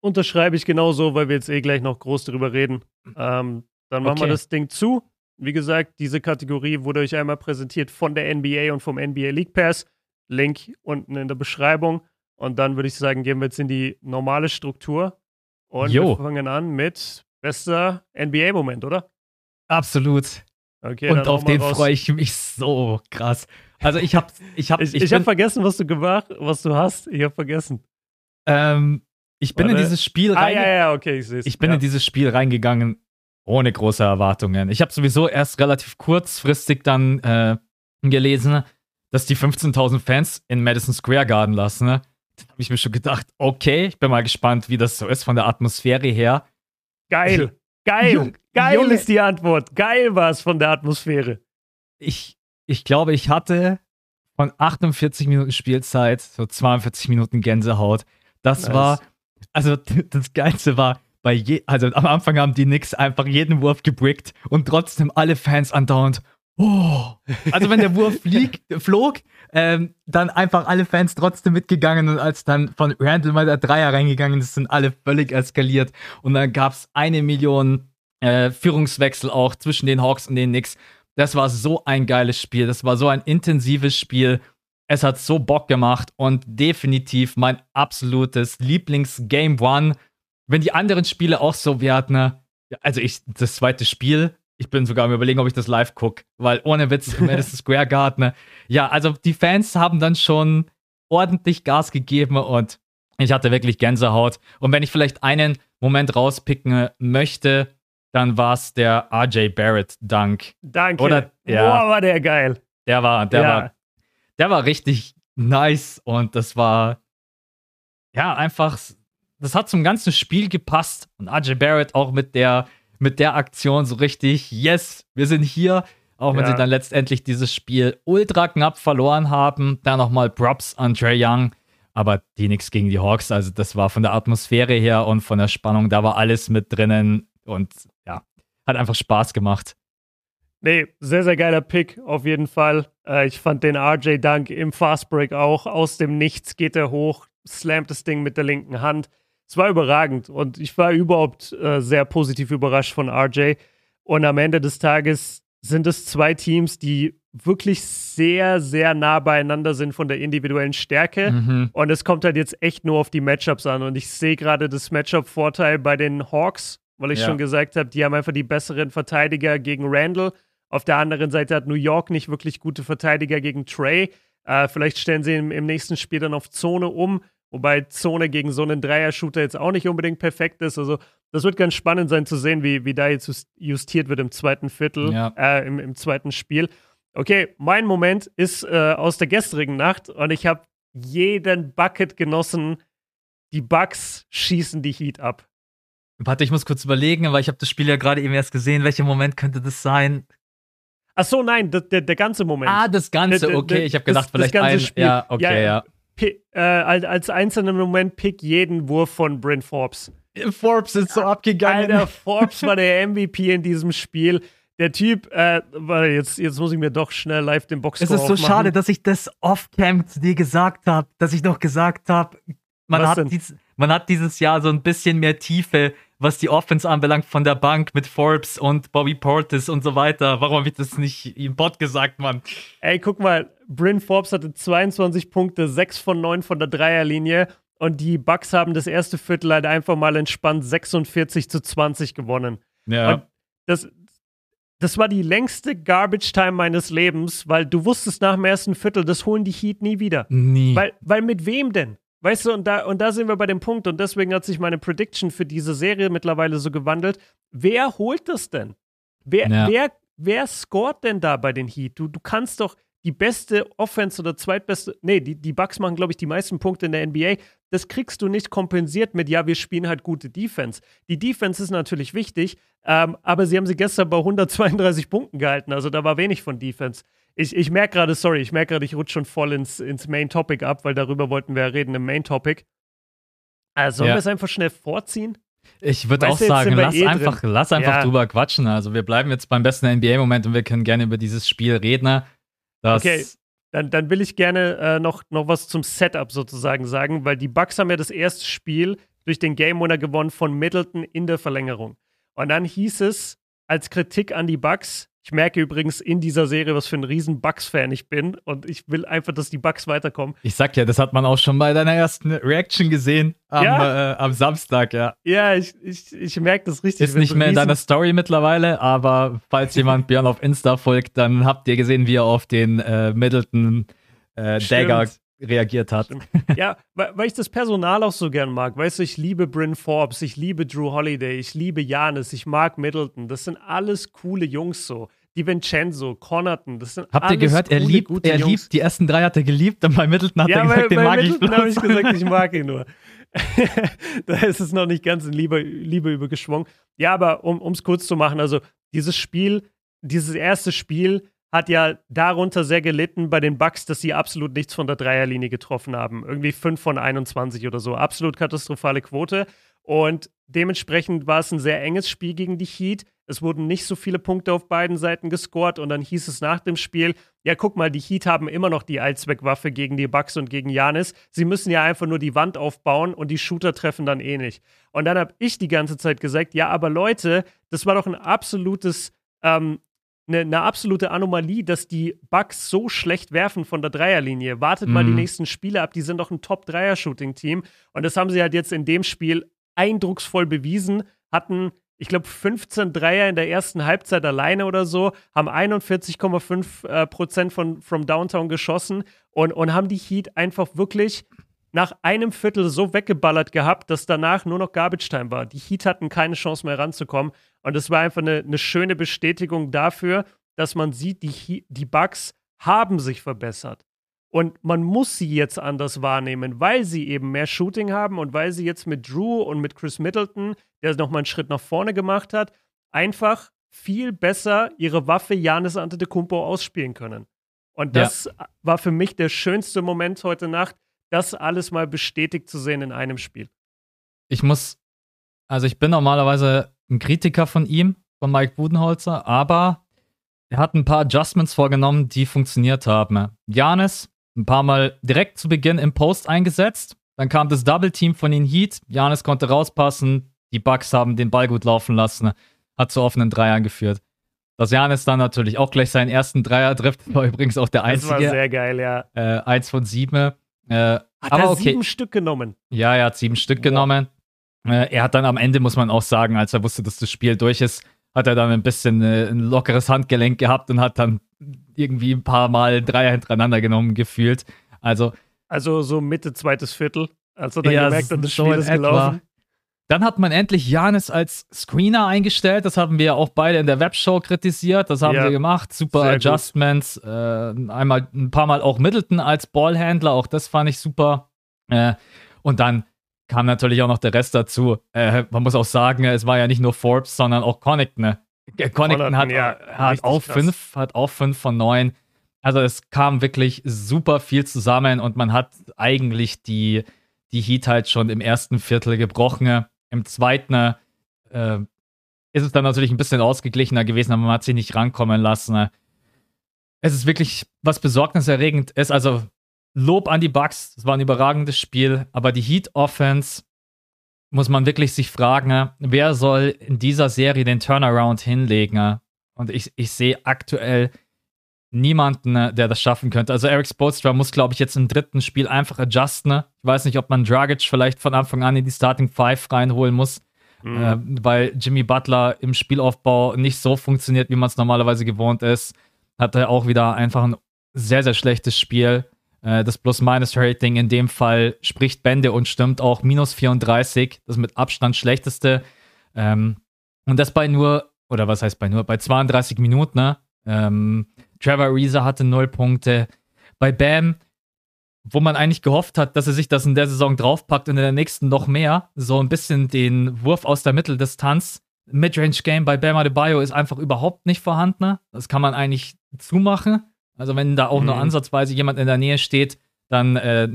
S2: unterschreibe ich genauso, weil wir jetzt eh gleich noch groß darüber reden. Ähm, dann machen okay. wir das Ding zu. Wie gesagt, diese Kategorie wurde euch einmal präsentiert von der NBA und vom NBA League Pass. Link unten in der Beschreibung. Und dann würde ich sagen, gehen wir jetzt in die normale Struktur. Und jo. wir fangen an mit bester NBA-Moment, oder?
S1: Absolut. Okay, und auf den freue ich mich so krass. Also ich habe ich hab,
S2: ich, ich, ich habe vergessen, was du gemacht, was du hast. Ich habe vergessen.
S1: Ähm, ich bin Warte. in dieses Spiel
S2: ah, ja, ja, okay, ich,
S1: ich bin
S2: ja.
S1: in dieses Spiel reingegangen ohne große Erwartungen. Ich habe sowieso erst relativ kurzfristig dann äh, gelesen, dass die 15.000 Fans in Madison Square Garden lassen. Ne? Da habe ich mir schon gedacht, okay, ich bin mal gespannt, wie das so ist von der Atmosphäre her.
S2: Geil. Geil. Jung, Geil Junge. ist die Antwort. Geil war es von der Atmosphäre.
S1: Ich, ich glaube, ich hatte von 48 Minuten Spielzeit so 42 Minuten Gänsehaut. Das nice. war, also das Geilste war, bei je, also am Anfang haben die Knicks einfach jeden Wurf gebrickt und trotzdem alle Fans andauernd, oh. Also wenn der Wurf flieg, flog, ähm, dann einfach alle Fans trotzdem mitgegangen und als dann von Randall mal der Dreier reingegangen ist, sind alle völlig eskaliert und dann gab es eine Million äh, Führungswechsel auch zwischen den Hawks und den Knicks. Das war so ein geiles Spiel, das war so ein intensives Spiel. Es hat so Bock gemacht und definitiv mein absolutes Lieblings-Game One. Wenn die anderen Spiele auch so werden, ne? also ich, das zweite Spiel, ich bin sogar am überlegen, ob ich das live gucke, weil ohne Witz im Madison Square Garden. Ja, also die Fans haben dann schon ordentlich Gas gegeben und ich hatte wirklich Gänsehaut. Und wenn ich vielleicht einen Moment rauspicken möchte, dann war es der RJ Barrett Dank.
S2: Danke. Oder, ja, Boah, war der geil.
S1: Der war, der ja. war, der war richtig nice und das war ja einfach, das hat zum ganzen Spiel gepasst und RJ Barrett auch mit der mit der Aktion so richtig, yes, wir sind hier. Auch wenn ja. sie dann letztendlich dieses Spiel ultra knapp verloren haben. Da nochmal Props an Trey Young. Aber die nichts gegen die Hawks. Also, das war von der Atmosphäre her und von der Spannung, da war alles mit drinnen. Und ja, hat einfach Spaß gemacht.
S2: Nee, sehr, sehr geiler Pick, auf jeden Fall. Äh, ich fand den RJ Dunk im Fastbreak auch. Aus dem Nichts geht er hoch, slammt das Ding mit der linken Hand es war überragend und ich war überhaupt äh, sehr positiv überrascht von RJ. Und am Ende des Tages sind es zwei Teams, die wirklich sehr, sehr nah beieinander sind von der individuellen Stärke. Mhm. Und es kommt halt jetzt echt nur auf die Matchups an. Und ich sehe gerade das Matchup-Vorteil bei den Hawks, weil ich ja. schon gesagt habe, die haben einfach die besseren Verteidiger gegen Randall. Auf der anderen Seite hat New York nicht wirklich gute Verteidiger gegen Trey. Äh, vielleicht stellen sie im, im nächsten Spiel dann auf Zone um wobei Zone gegen so einen Dreier-Shooter jetzt auch nicht unbedingt perfekt ist. Also das wird ganz spannend sein zu sehen, wie, wie da jetzt justiert wird im zweiten Viertel, ja. äh, im, im zweiten Spiel. Okay, mein Moment ist äh, aus der gestrigen Nacht und ich habe jeden Bucket genossen. Die Bugs schießen die Heat ab.
S1: Warte, ich muss kurz überlegen, weil ich habe das Spiel ja gerade eben erst gesehen. Welcher Moment könnte das sein?
S2: Ach so, nein, der, der, der ganze Moment.
S1: Ah, das Ganze, okay. Ich habe gedacht, das, vielleicht das ein. Spiel. Ja, okay, ja. ja.
S2: Pick, äh, als einzelnen Moment pick jeden Wurf von Bryn Forbes.
S1: Forbes ist so abgegangen.
S2: Alter, Forbes war der MVP in diesem Spiel. Der Typ, äh, warte, jetzt, jetzt muss ich mir doch schnell live den Boxscore
S1: Es ist so aufmachen. schade, dass ich das off-cam zu dir gesagt habe, dass ich noch gesagt habe, man, dies, man hat dieses Jahr so ein bisschen mehr Tiefe was die Offense anbelangt von der Bank mit Forbes und Bobby Portis und so weiter. Warum habe ich das nicht im Pod gesagt, Mann?
S2: Ey, guck mal, Bryn Forbes hatte 22 Punkte, 6 von 9 von der Dreierlinie und die Bucks haben das erste Viertel halt einfach mal entspannt 46 zu 20 gewonnen.
S1: Ja. Und
S2: das, das war die längste Garbage Time meines Lebens, weil du wusstest nach dem ersten Viertel, das holen die Heat nie wieder.
S1: Nie.
S2: Weil, weil mit wem denn? Weißt du, und da, und da sind wir bei dem Punkt, und deswegen hat sich meine Prediction für diese Serie mittlerweile so gewandelt. Wer holt das denn? Wer, ja. wer, wer scoret denn da bei den Heat? Du, du kannst doch die beste Offense oder zweitbeste, nee, die, die Bucks machen, glaube ich, die meisten Punkte in der NBA. Das kriegst du nicht kompensiert mit, ja, wir spielen halt gute Defense. Die Defense ist natürlich wichtig, ähm, aber sie haben sie gestern bei 132 Punkten gehalten, also da war wenig von Defense. Ich, ich merke gerade, sorry, ich merke gerade, ich rutsche schon voll ins, ins Main Topic ab, weil darüber wollten wir ja reden im Main Topic. Also sollen ja. wir es einfach schnell vorziehen?
S1: Ich würde auch sagen, lass eh einfach, lass einfach ja. drüber quatschen. Also wir bleiben jetzt beim besten NBA-Moment und wir können gerne über dieses Spiel reden.
S2: okay, dann, dann will ich gerne äh, noch, noch was zum Setup sozusagen sagen, weil die Bucks haben ja das erste Spiel durch den Game Winner gewonnen von Middleton in der Verlängerung. Und dann hieß es als Kritik an die Bucks, ich merke übrigens in dieser Serie, was für ein riesen Bucks-Fan ich bin und ich will einfach, dass die Bucks weiterkommen.
S1: Ich sag ja, das hat man auch schon bei deiner ersten Reaction gesehen am, ja. äh, am Samstag, ja.
S2: Ja, ich, ich, ich merke das richtig.
S1: Ist nicht mehr in deiner Story mittlerweile, aber falls jemand Björn auf Insta folgt, dann habt ihr gesehen, wie er auf den äh, Middleton äh, Dagger reagiert hat.
S2: Ja, weil, weil, ich das Personal auch so gern mag. Weißt du, ich liebe Bryn Forbes, ich liebe Drew Holiday, ich liebe Janis, ich mag Middleton. Das sind alles coole Jungs so. Die Vincenzo, Connaughton, das sind
S1: Habt ihr gehört, er liebt, er Jungs. liebt, die ersten drei hat er geliebt und bei Middleton hat ja, er gesagt, bei, den bei mag Middleton ich bloß. habe
S2: ich gesagt, ich mag ihn nur. da ist es noch nicht ganz in Liebe, Liebe übergeschwungen. Ja, aber um es kurz zu machen, also dieses Spiel, dieses erste Spiel hat ja darunter sehr gelitten bei den Bucks, dass sie absolut nichts von der Dreierlinie getroffen haben. Irgendwie 5 von 21 oder so. Absolut katastrophale Quote. Und dementsprechend war es ein sehr enges Spiel gegen die Heat. Es wurden nicht so viele Punkte auf beiden Seiten gescored und dann hieß es nach dem Spiel, ja, guck mal, die Heat haben immer noch die Allzweckwaffe gegen die Bucks und gegen Janis. Sie müssen ja einfach nur die Wand aufbauen und die Shooter treffen dann eh nicht. Und dann habe ich die ganze Zeit gesagt, ja, aber Leute, das war doch ein absolutes ähm, eine, eine, absolute Anomalie, dass die Bucks so schlecht werfen von der Dreierlinie. Wartet mhm. mal die mhm. nächsten Spiele ab, die sind doch ein Top-Dreier-Shooting-Team. Und das haben sie halt jetzt in dem Spiel eindrucksvoll bewiesen. Hatten, ich glaube, 15 Dreier in der ersten Halbzeit alleine oder so, haben 41,5 äh, Prozent von from Downtown geschossen und, und haben die Heat einfach wirklich nach einem Viertel so weggeballert gehabt, dass danach nur noch Garbage Time war. Die Heat hatten keine Chance mehr ranzukommen. Und es war einfach eine, eine, schöne Bestätigung dafür, dass man sieht, die, die Bugs haben sich verbessert. Und man muss sie jetzt anders wahrnehmen, weil sie eben mehr Shooting haben und weil sie jetzt mit Drew und mit Chris Middleton, der nochmal einen Schritt nach vorne gemacht hat, einfach viel besser ihre Waffe Janis Antetokounmpo ausspielen können. Und das ja. war für mich der schönste Moment heute Nacht, das alles mal bestätigt zu sehen in einem Spiel.
S1: Ich muss, also ich bin normalerweise ein Kritiker von ihm, von Mike Budenholzer, aber er hat ein paar Adjustments vorgenommen, die funktioniert haben. Janis ein paar Mal direkt zu Beginn im Post eingesetzt. Dann kam das Double Team von den Heat. Janis konnte rauspassen. Die Bucks haben den Ball gut laufen lassen. Hat zu offenen Dreiern geführt. Dass Janis dann natürlich auch gleich seinen ersten Dreier trifft, war übrigens auch der einzige. Das
S2: war sehr geil, ja.
S1: Äh, eins von sieben. Äh,
S2: hat aber er okay. sieben Stück genommen?
S1: Ja, er hat sieben Stück wow. genommen. Äh, er hat dann am Ende, muss man auch sagen, als er wusste, dass das Spiel durch ist, hat er dann ein bisschen äh, ein lockeres Handgelenk gehabt und hat dann irgendwie ein paar Mal Dreier hintereinander genommen gefühlt. Also
S2: also so Mitte zweites Viertel. Also dann ja, gemerkt, das Spiel ist gelaufen.
S1: Dann hat man endlich Janis als Screener eingestellt. Das haben wir ja auch beide in der Webshow kritisiert. Das haben ja, wir gemacht. Super Adjustments. Äh, einmal ein paar Mal auch Middleton als Ballhändler. Auch das fand ich super. Äh, und dann kam natürlich auch noch der Rest dazu. Äh, man muss auch sagen, es war ja nicht nur Forbes, sondern auch Connaughton. Ne? Äh, Connaughton hat, ja, hat, auch fünf, hat auch fünf von neun. Also es kam wirklich super viel zusammen und man hat eigentlich die, die Heat halt schon im ersten Viertel gebrochen. Im zweiten äh, ist es dann natürlich ein bisschen ausgeglichener gewesen, aber man hat sich nicht rankommen lassen. Es ist wirklich was besorgniserregend ist. Also Lob an die Bucks, es war ein überragendes Spiel, aber die Heat Offense muss man wirklich sich fragen, wer soll in dieser Serie den Turnaround hinlegen? Und ich, ich sehe aktuell niemanden, der das schaffen könnte. Also Eric Spoelstra muss, glaube ich, jetzt im dritten Spiel einfach adjusten. Ich weiß nicht, ob man Dragic vielleicht von Anfang an in die Starting Five reinholen muss, mhm. äh, weil Jimmy Butler im Spielaufbau nicht so funktioniert, wie man es normalerweise gewohnt ist. Hat er auch wieder einfach ein sehr, sehr schlechtes Spiel. Äh, das Plus-Minus-Rating in dem Fall spricht Bände und stimmt auch minus 34, das mit Abstand schlechteste. Ähm, und das bei nur, oder was heißt bei nur, bei 32 Minuten, ne? Ähm, Trevor Ariza hatte null Punkte. Bei Bam, wo man eigentlich gehofft hat, dass er sich das in der Saison draufpackt und in der nächsten noch mehr, so ein bisschen den Wurf aus der Mitteldistanz. Midrange-Game bei Bam Adebayo ist einfach überhaupt nicht vorhanden. Das kann man eigentlich zumachen. Also wenn da auch mhm. nur ansatzweise jemand in der Nähe steht, dann, äh,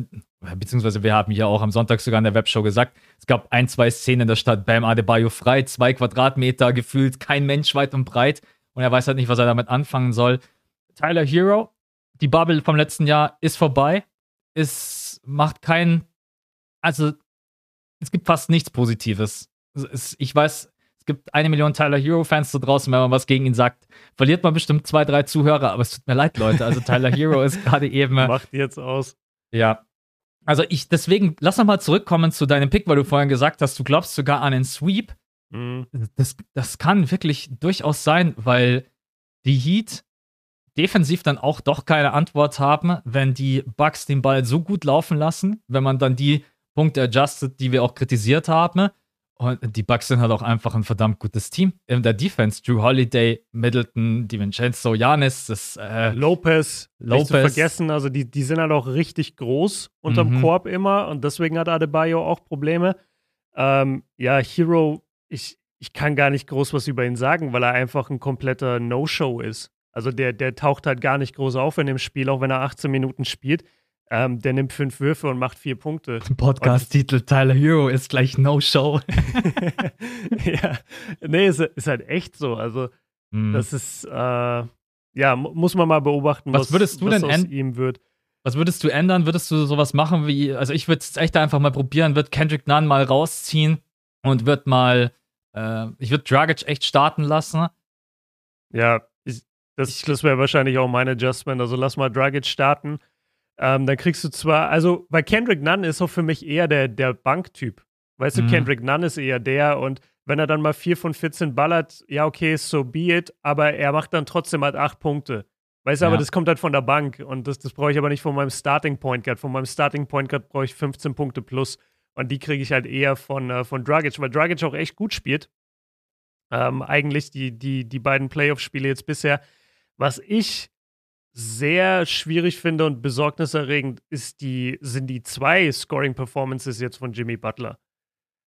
S1: beziehungsweise wir haben ja auch am Sonntag sogar in der Webshow gesagt, es gab ein, zwei Szenen in der Stadt, Bam Adebayo frei, zwei Quadratmeter gefühlt, kein Mensch weit und breit und er weiß halt nicht, was er damit anfangen soll. Tyler Hero, die Bubble vom letzten Jahr ist vorbei. Es macht kein, also es gibt fast nichts Positives. Es, ich weiß, es gibt eine Million Tyler Hero-Fans da draußen, wenn man was gegen ihn sagt, verliert man bestimmt zwei, drei Zuhörer, aber es tut mir leid, Leute. Also Tyler Hero ist gerade eben.
S2: Macht jetzt aus.
S1: Ja. Also ich, deswegen, lass nochmal zurückkommen zu deinem Pick, weil du vorhin gesagt hast, du glaubst sogar an einen Sweep. Mhm. Das, das kann wirklich durchaus sein, weil die Heat defensiv dann auch doch keine Antwort haben, wenn die Bucks den Ball so gut laufen lassen, wenn man dann die Punkte adjustet, die wir auch kritisiert haben. Und die Bucks sind halt auch einfach ein verdammt gutes Team. In der Defense, Drew Holiday, Middleton, DiVincenzo, Janis, das
S2: äh, Lopez, Lopez. Nicht zu vergessen, also die, die sind halt auch richtig groß unterm mhm. Korb immer und deswegen hat Adebayo auch Probleme. Ähm, ja, Hero, ich, ich kann gar nicht groß was über ihn sagen, weil er einfach ein kompletter No-Show ist. Also der, der taucht halt gar nicht groß auf in dem Spiel, auch wenn er 18 Minuten spielt. Ähm, der nimmt fünf Würfe und macht vier Punkte.
S1: Podcast-Titel Tyler Hero ist gleich No-Show.
S2: ja, nee, ist, ist, halt echt so. Also, mm. das ist, äh, ja, muss man mal beobachten,
S1: was, was würdest du was denn
S2: aus ihm wird.
S1: Was würdest du ändern? Würdest du sowas machen wie, also ich würde es echt einfach mal probieren, wird Kendrick Nunn mal rausziehen und wird mal, äh, ich würde Dragic echt starten lassen.
S2: Ja, das, das wäre wahrscheinlich auch mein Adjustment. Also lass mal Dragic starten. Ähm, dann kriegst du zwar, also bei Kendrick Nunn ist auch für mich eher der, der Banktyp. Weißt mhm. du, Kendrick Nunn ist eher der und wenn er dann mal 4 von 14 ballert, ja, okay, so be it, aber er macht dann trotzdem halt 8 Punkte. Weißt du, ja. aber das kommt halt von der Bank und das, das brauche ich aber nicht von meinem Starting Point Guard. Von meinem Starting Point Guard brauche ich 15 Punkte plus und die kriege ich halt eher von, äh, von Dragic, weil Dragic auch echt gut spielt. Ähm, eigentlich die, die, die beiden Playoff-Spiele jetzt bisher was ich sehr schwierig finde und besorgniserregend ist die, sind die zwei Scoring-Performances jetzt von Jimmy Butler.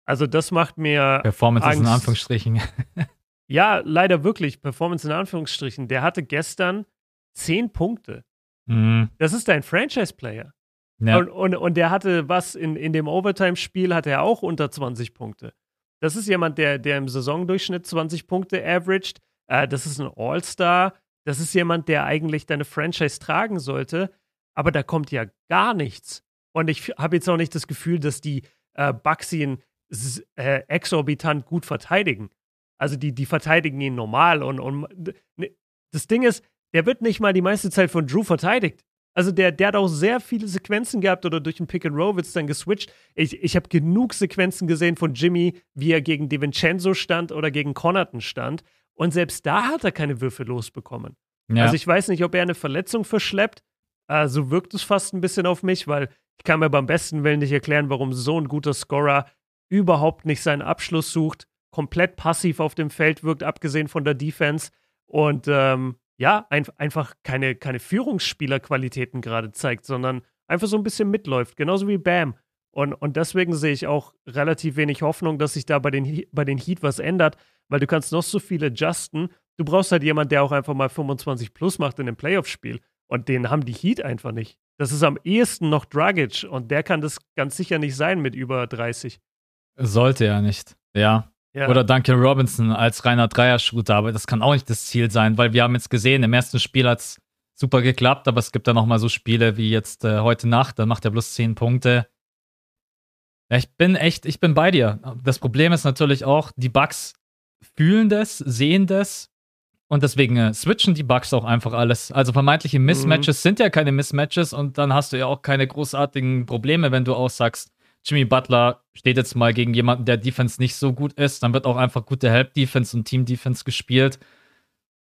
S2: Also das macht mir.
S1: Performances Angst. in Anführungsstrichen.
S2: ja, leider wirklich. Performance in Anführungsstrichen. Der hatte gestern zehn Punkte. Mhm. Das ist ein Franchise-Player. Ja. Und, und, und der hatte was in, in dem Overtime-Spiel, hatte er auch unter 20 Punkte. Das ist jemand, der, der im Saisondurchschnitt 20 Punkte averaged. Äh, das ist ein All-Star. Das ist jemand, der eigentlich deine Franchise tragen sollte, aber da kommt ja gar nichts. Und ich habe jetzt auch nicht das Gefühl, dass die äh, Bucks ihn äh, exorbitant gut verteidigen. Also die, die verteidigen ihn normal und, und ne, das Ding ist, der wird nicht mal die meiste Zeit von Drew verteidigt. Also der, der hat auch sehr viele Sequenzen gehabt oder durch ein Pick and Roll wird es dann geswitcht. Ich, ich habe genug Sequenzen gesehen von Jimmy, wie er gegen DiVincenzo stand oder gegen Connaughton stand. Und selbst da hat er keine Würfe losbekommen. Ja. Also ich weiß nicht, ob er eine Verletzung verschleppt. So wirkt es fast ein bisschen auf mich, weil ich kann mir beim besten Willen nicht erklären, warum so ein guter Scorer überhaupt nicht seinen Abschluss sucht, komplett passiv auf dem Feld wirkt, abgesehen von der Defense. Und ähm, ja, ein, einfach keine, keine Führungsspielerqualitäten gerade zeigt, sondern einfach so ein bisschen mitläuft, genauso wie Bam. Und, und deswegen sehe ich auch relativ wenig Hoffnung, dass sich da bei den, bei den Heat was ändert, weil du kannst noch so viele adjusten. Du brauchst halt jemanden, der auch einfach mal 25 plus macht in einem Playoff-Spiel. Und den haben die Heat einfach nicht. Das ist am ehesten noch Dragic und der kann das ganz sicher nicht sein mit über 30.
S1: Sollte er nicht, ja. Ja. Oder Duncan Robinson als reiner Dreier-Shooter, aber das kann auch nicht das Ziel sein, weil wir haben jetzt gesehen, im ersten Spiel hat es super geklappt, aber es gibt da nochmal so Spiele wie jetzt äh, heute Nacht, dann macht er bloß 10 Punkte. Ja, ich bin echt, ich bin bei dir. Das Problem ist natürlich auch, die Bugs fühlen das, sehen das und deswegen äh, switchen die Bugs auch einfach alles. Also vermeintliche mhm. Mismatches mhm. sind ja keine Mismatches und dann hast du ja auch keine großartigen Probleme, wenn du aussagst, Jimmy Butler steht jetzt mal gegen jemanden, der Defense nicht so gut ist. Dann wird auch einfach gute Help-Defense und Team-Defense gespielt.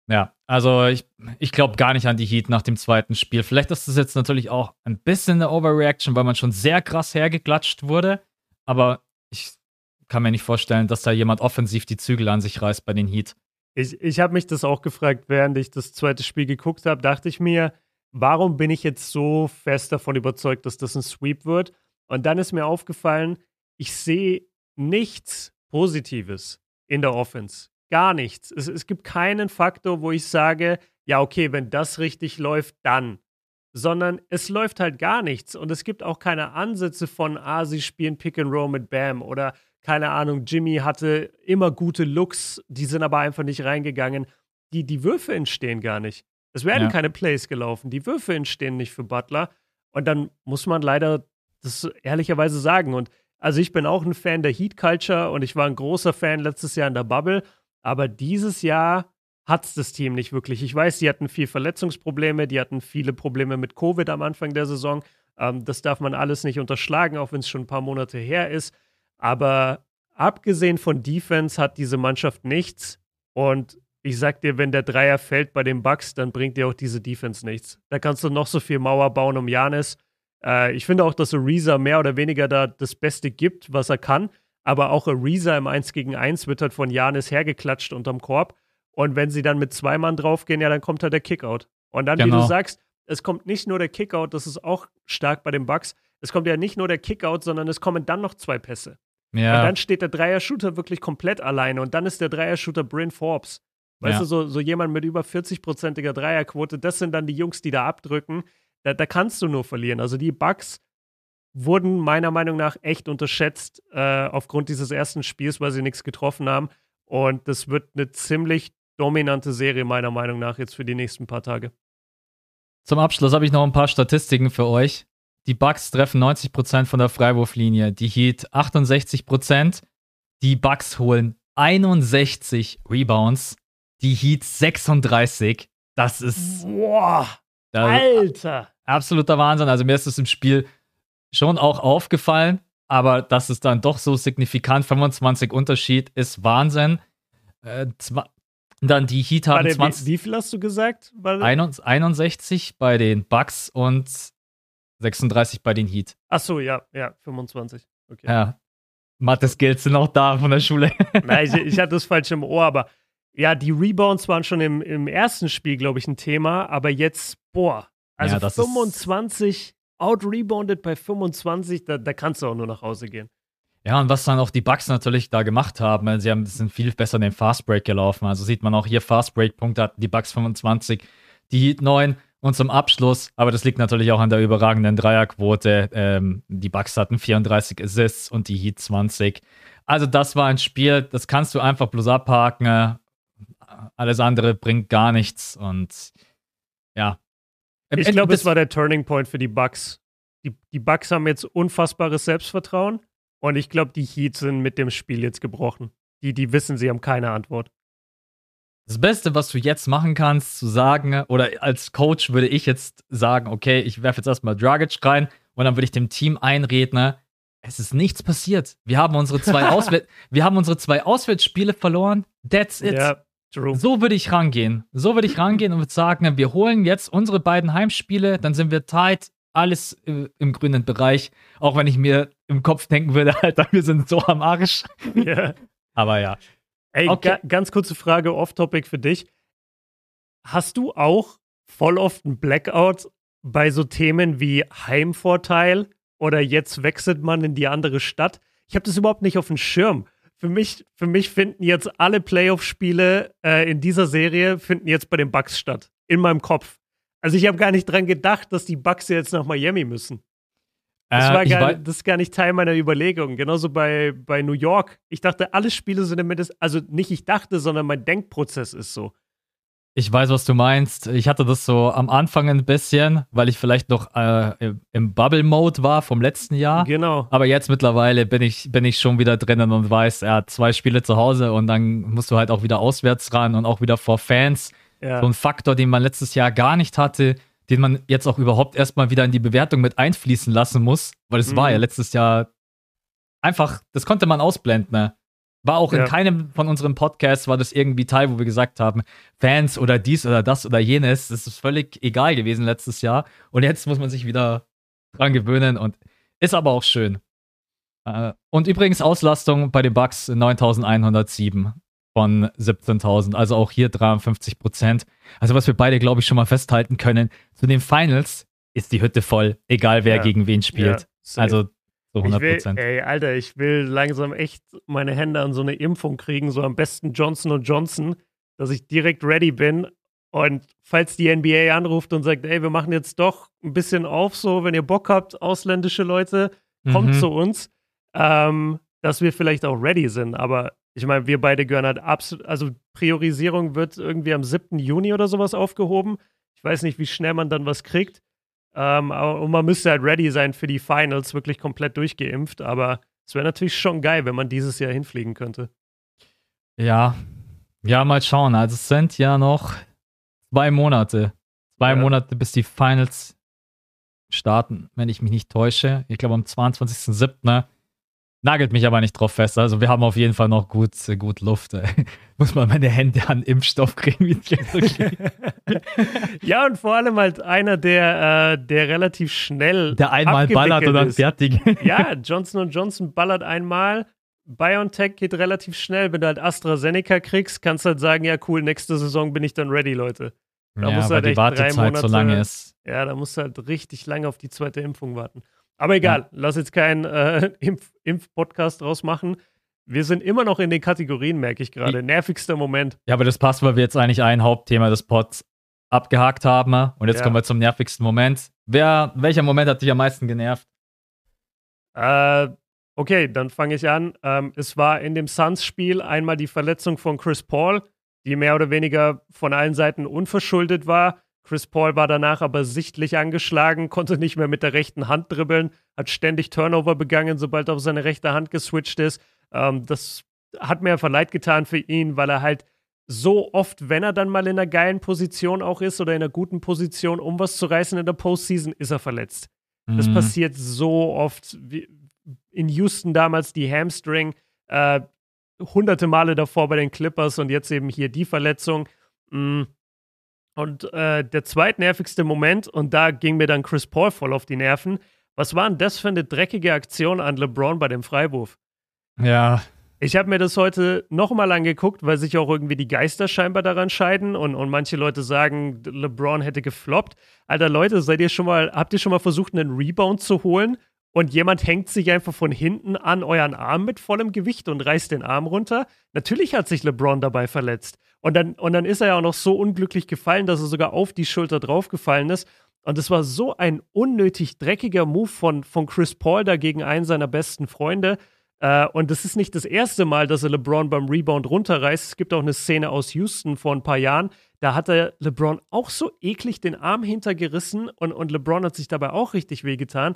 S1: Ja, also ich, ich glaube gar nicht an die Heat nach dem zweiten Spiel. Vielleicht ist das jetzt natürlich auch ein bisschen eine Overreaction, weil man schon sehr krass hergeklatscht wurde. Aber ich kann mir nicht vorstellen, dass da jemand offensiv die Zügel an sich reißt bei den Heat.
S2: Ich, ich habe mich das auch gefragt, während ich das zweite Spiel geguckt habe, dachte ich mir, warum bin ich jetzt so fest davon überzeugt, dass das ein Sweep wird? Und dann ist mir aufgefallen, ich sehe nichts Positives in der Offense. Gar nichts. Es, es gibt keinen Faktor, wo ich sage, ja, okay, wenn das richtig läuft, dann. Sondern es läuft halt gar nichts. Und es gibt auch keine Ansätze von, ah, sie spielen Pick and Roll mit Bam oder keine Ahnung, Jimmy hatte immer gute Looks, die sind aber einfach nicht reingegangen. Die, die Würfe entstehen gar nicht. Es werden ja. keine Plays gelaufen. Die Würfe entstehen nicht für Butler. Und dann muss man leider das ehrlicherweise sagen. Und also ich bin auch ein Fan der Heat Culture und ich war ein großer Fan letztes Jahr in der Bubble. Aber dieses Jahr hat es das Team nicht wirklich. Ich weiß, die hatten viel Verletzungsprobleme, die hatten viele Probleme mit Covid am Anfang der Saison. Ähm, das darf man alles nicht unterschlagen, auch wenn es schon ein paar Monate her ist. Aber abgesehen von Defense hat diese Mannschaft nichts. Und ich sag dir, wenn der Dreier fällt bei den Bucks, dann bringt dir auch diese Defense nichts. Da kannst du noch so viel Mauer bauen um Janis. Äh, ich finde auch, dass Ariza mehr oder weniger da das Beste gibt, was er kann. Aber auch Ariza im 1 gegen 1 wird halt von Janis hergeklatscht unterm Korb. Und wenn sie dann mit zwei Mann draufgehen, ja, dann kommt halt der Kickout. Und dann, genau. wie du genau. sagst, es kommt nicht nur der Kickout, das ist auch stark bei den Bucks. Es kommt ja nicht nur der Kickout, sondern es kommen dann noch zwei Pässe. Ja. Und dann steht der Dreier-Shooter wirklich komplett alleine. Und dann ist der Dreier-Shooter Bryn Forbes. Weißt ja. du, so, so jemand mit über 40-prozentiger Dreierquote, das sind dann die Jungs, die da abdrücken da, da kannst du nur verlieren. Also die Bugs wurden meiner Meinung nach echt unterschätzt äh, aufgrund dieses ersten Spiels, weil sie nichts getroffen haben. Und das wird eine ziemlich dominante Serie meiner Meinung nach jetzt für die nächsten paar Tage.
S1: Zum Abschluss habe ich noch ein paar Statistiken für euch. Die Bucks treffen 90% von der Freiwurflinie, die Heat 68%. Die Bucks holen 61 Rebounds, die Heat 36. Das ist
S2: Boah. Da, Alter!
S1: Absoluter Wahnsinn. Also mir ist es im Spiel schon auch aufgefallen, aber dass es dann doch so signifikant 25 Unterschied ist Wahnsinn. Äh, dann die Heat haben
S2: der, 20. Wie, wie, viel hast du gesagt?
S1: 61 bei den Bucks und 36 bei den Heat.
S2: Ach so, ja, ja, 25. Okay.
S1: Ja. Mathe-Skills sind auch da von der Schule.
S2: Nein, ich, ich hatte das falsch im Ohr, aber ja, die Rebounds waren schon im, im ersten Spiel, glaube ich, ein Thema, aber jetzt, boah, also ja, 25 out-rebounded bei 25, da, da kannst du auch nur nach Hause gehen.
S1: Ja, und was dann auch die Bucks natürlich da gemacht haben, sie haben, sind viel besser in den Fast Break gelaufen. Also sieht man auch hier Fast Break Punkte hatten die Bucks 25, die Heat 9 und zum Abschluss, aber das liegt natürlich auch an der überragenden Dreierquote. Ähm, die Bucks hatten 34 Assists und die Heat 20. Also das war ein Spiel, das kannst du einfach bloß abhaken. Alles andere bringt gar nichts und ja.
S2: Ich glaube, es war der Turning Point für die Bucks. Die, die Bucks haben jetzt unfassbares Selbstvertrauen und ich glaube, die Heat sind mit dem Spiel jetzt gebrochen. Die, die wissen, sie haben keine Antwort.
S1: Das Beste, was du jetzt machen kannst, zu sagen, oder als Coach würde ich jetzt sagen, okay, ich werfe jetzt erstmal Dragic rein und dann würde ich dem Team einreden, es ist nichts passiert. Wir haben unsere zwei, Auswär wir haben unsere zwei Auswärtsspiele verloren. That's it. Ja. True. So würde ich rangehen. So würde ich rangehen und würde sagen, wir holen jetzt unsere beiden Heimspiele, dann sind wir tight, alles äh, im grünen Bereich. Auch wenn ich mir im Kopf denken würde, Alter, wir sind so am Arsch. Ja. Aber ja.
S2: Ey, okay. ga ganz kurze Frage, off-topic für dich. Hast du auch voll oft einen Blackout bei so Themen wie Heimvorteil oder jetzt wechselt man in die andere Stadt? Ich habe das überhaupt nicht auf dem Schirm. Für mich, für mich finden jetzt alle Playoff-Spiele äh, in dieser Serie finden jetzt bei den Bucks statt. In meinem Kopf. Also ich habe gar nicht dran gedacht, dass die Bucks jetzt nach Miami müssen. Das, äh, war gar, das ist gar nicht Teil meiner Überlegung. Genauso bei, bei New York. Ich dachte, alle Spiele sind im also nicht ich dachte, sondern mein Denkprozess ist so.
S1: Ich weiß, was du meinst. Ich hatte das so am Anfang ein bisschen, weil ich vielleicht noch äh, im Bubble-Mode war vom letzten Jahr.
S2: Genau.
S1: Aber jetzt mittlerweile bin ich, bin ich schon wieder drinnen und weiß, er hat zwei Spiele zu Hause und dann musst du halt auch wieder auswärts ran und auch wieder vor Fans. Ja. So ein Faktor, den man letztes Jahr gar nicht hatte, den man jetzt auch überhaupt erstmal wieder in die Bewertung mit einfließen lassen muss, weil es mhm. war ja letztes Jahr einfach, das konnte man ausblenden. Ne? War auch ja. in keinem von unseren Podcasts war das irgendwie Teil, wo wir gesagt haben, Fans oder dies oder das oder jenes, das ist völlig egal gewesen letztes Jahr. Und jetzt muss man sich wieder dran gewöhnen und ist aber auch schön. Äh, und übrigens Auslastung bei den Bucks 9107 von 17.000, also auch hier 53 Prozent. Also was wir beide, glaube ich, schon mal festhalten können, zu den Finals ist die Hütte voll, egal wer ja. gegen wen spielt. Ja, also so 100 Prozent.
S2: Ey, Alter, ich will langsam echt meine Hände an so eine Impfung kriegen, so am besten Johnson Johnson, dass ich direkt ready bin. Und falls die NBA anruft und sagt, ey, wir machen jetzt doch ein bisschen auf, so, wenn ihr Bock habt, ausländische Leute, kommt mhm. zu uns, ähm, dass wir vielleicht auch ready sind. Aber ich meine, wir beide gehören halt absolut, also Priorisierung wird irgendwie am 7. Juni oder sowas aufgehoben. Ich weiß nicht, wie schnell man dann was kriegt. Ähm, und man müsste halt ready sein für die Finals, wirklich komplett durchgeimpft. Aber es wäre natürlich schon geil, wenn man dieses Jahr hinfliegen könnte.
S1: Ja, ja, mal schauen. Also es sind ja noch zwei Monate. Zwei ja. Monate, bis die Finals starten, wenn ich mich nicht täusche. Ich glaube am 22.07. Nagelt mich aber nicht drauf fest. Also wir haben auf jeden Fall noch gut, gut Luft. Muss man meine Hände an Impfstoff kriegen.
S2: ja, und vor allem halt einer, der, äh, der relativ schnell.
S1: Der einmal ballert und dann fertig.
S2: ja, Johnson Johnson ballert einmal. BioNTech geht relativ schnell. Wenn du halt AstraZeneca kriegst, kannst du halt sagen, ja cool, nächste Saison bin ich dann ready, Leute.
S1: Da ja, musst du halt die Wartezeit drei Monate, so lange ist.
S2: Ja, da musst du halt richtig lange auf die zweite Impfung warten. Aber egal, ja. lass jetzt keinen äh, Impf Impf-Podcast draus machen. Wir sind immer noch in den Kategorien, merke ich gerade. Nervigster Moment.
S1: Ja, aber das passt, weil wir jetzt eigentlich ein Hauptthema des Pods abgehakt haben. Und jetzt ja. kommen wir zum nervigsten Moment. Wer, welcher Moment hat dich am meisten genervt?
S2: Äh, okay, dann fange ich an. Ähm, es war in dem Suns-Spiel einmal die Verletzung von Chris Paul, die mehr oder weniger von allen Seiten unverschuldet war. Chris Paul war danach aber sichtlich angeschlagen, konnte nicht mehr mit der rechten Hand dribbeln, hat ständig Turnover begangen, sobald er auf seine rechte Hand geswitcht ist. Ähm, das hat mir einfach leid getan für ihn, weil er halt so oft, wenn er dann mal in einer geilen Position auch ist oder in einer guten Position, um was zu reißen in der Postseason, ist er verletzt. Mhm. Das passiert so oft. In Houston damals die Hamstring, äh, hunderte Male davor bei den Clippers und jetzt eben hier die Verletzung. Mhm und äh, der zweitnervigste Moment, und da ging mir dann Chris Paul voll auf die Nerven, was war denn das für eine dreckige Aktion an LeBron bei dem Freiwurf?
S1: Ja.
S2: Ich habe mir das heute nochmal angeguckt, weil sich auch irgendwie die Geister scheinbar daran scheiden und, und manche Leute sagen, LeBron hätte gefloppt. Alter Leute, seid ihr schon mal, habt ihr schon mal versucht, einen Rebound zu holen und jemand hängt sich einfach von hinten an euren Arm mit vollem Gewicht und reißt den Arm runter? Natürlich hat sich LeBron dabei verletzt. Und dann, und dann ist er ja auch noch so unglücklich gefallen, dass er sogar auf die Schulter draufgefallen ist. Und es war so ein unnötig dreckiger Move von, von Chris Paul da gegen einen seiner besten Freunde. Äh, und das ist nicht das erste Mal, dass er LeBron beim Rebound runterreißt. Es gibt auch eine Szene aus Houston vor ein paar Jahren. Da hat er LeBron auch so eklig den Arm hintergerissen und, und LeBron hat sich dabei auch richtig wehgetan.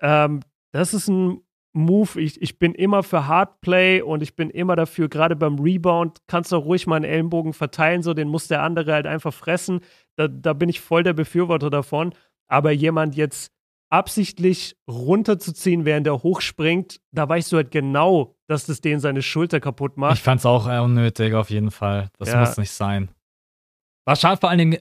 S2: Ähm, das ist ein Move. Ich, ich bin immer für Hardplay und ich bin immer dafür, gerade beim Rebound, kannst du ruhig mal einen Ellenbogen verteilen, so den muss der andere halt einfach fressen. Da, da bin ich voll der Befürworter davon. Aber jemand jetzt absichtlich runterzuziehen, während er hochspringt, da weißt du halt genau, dass das den seine Schulter kaputt macht.
S1: Ich fand es auch unnötig, auf jeden Fall. Das ja. muss nicht sein. War schade vor allen Dingen,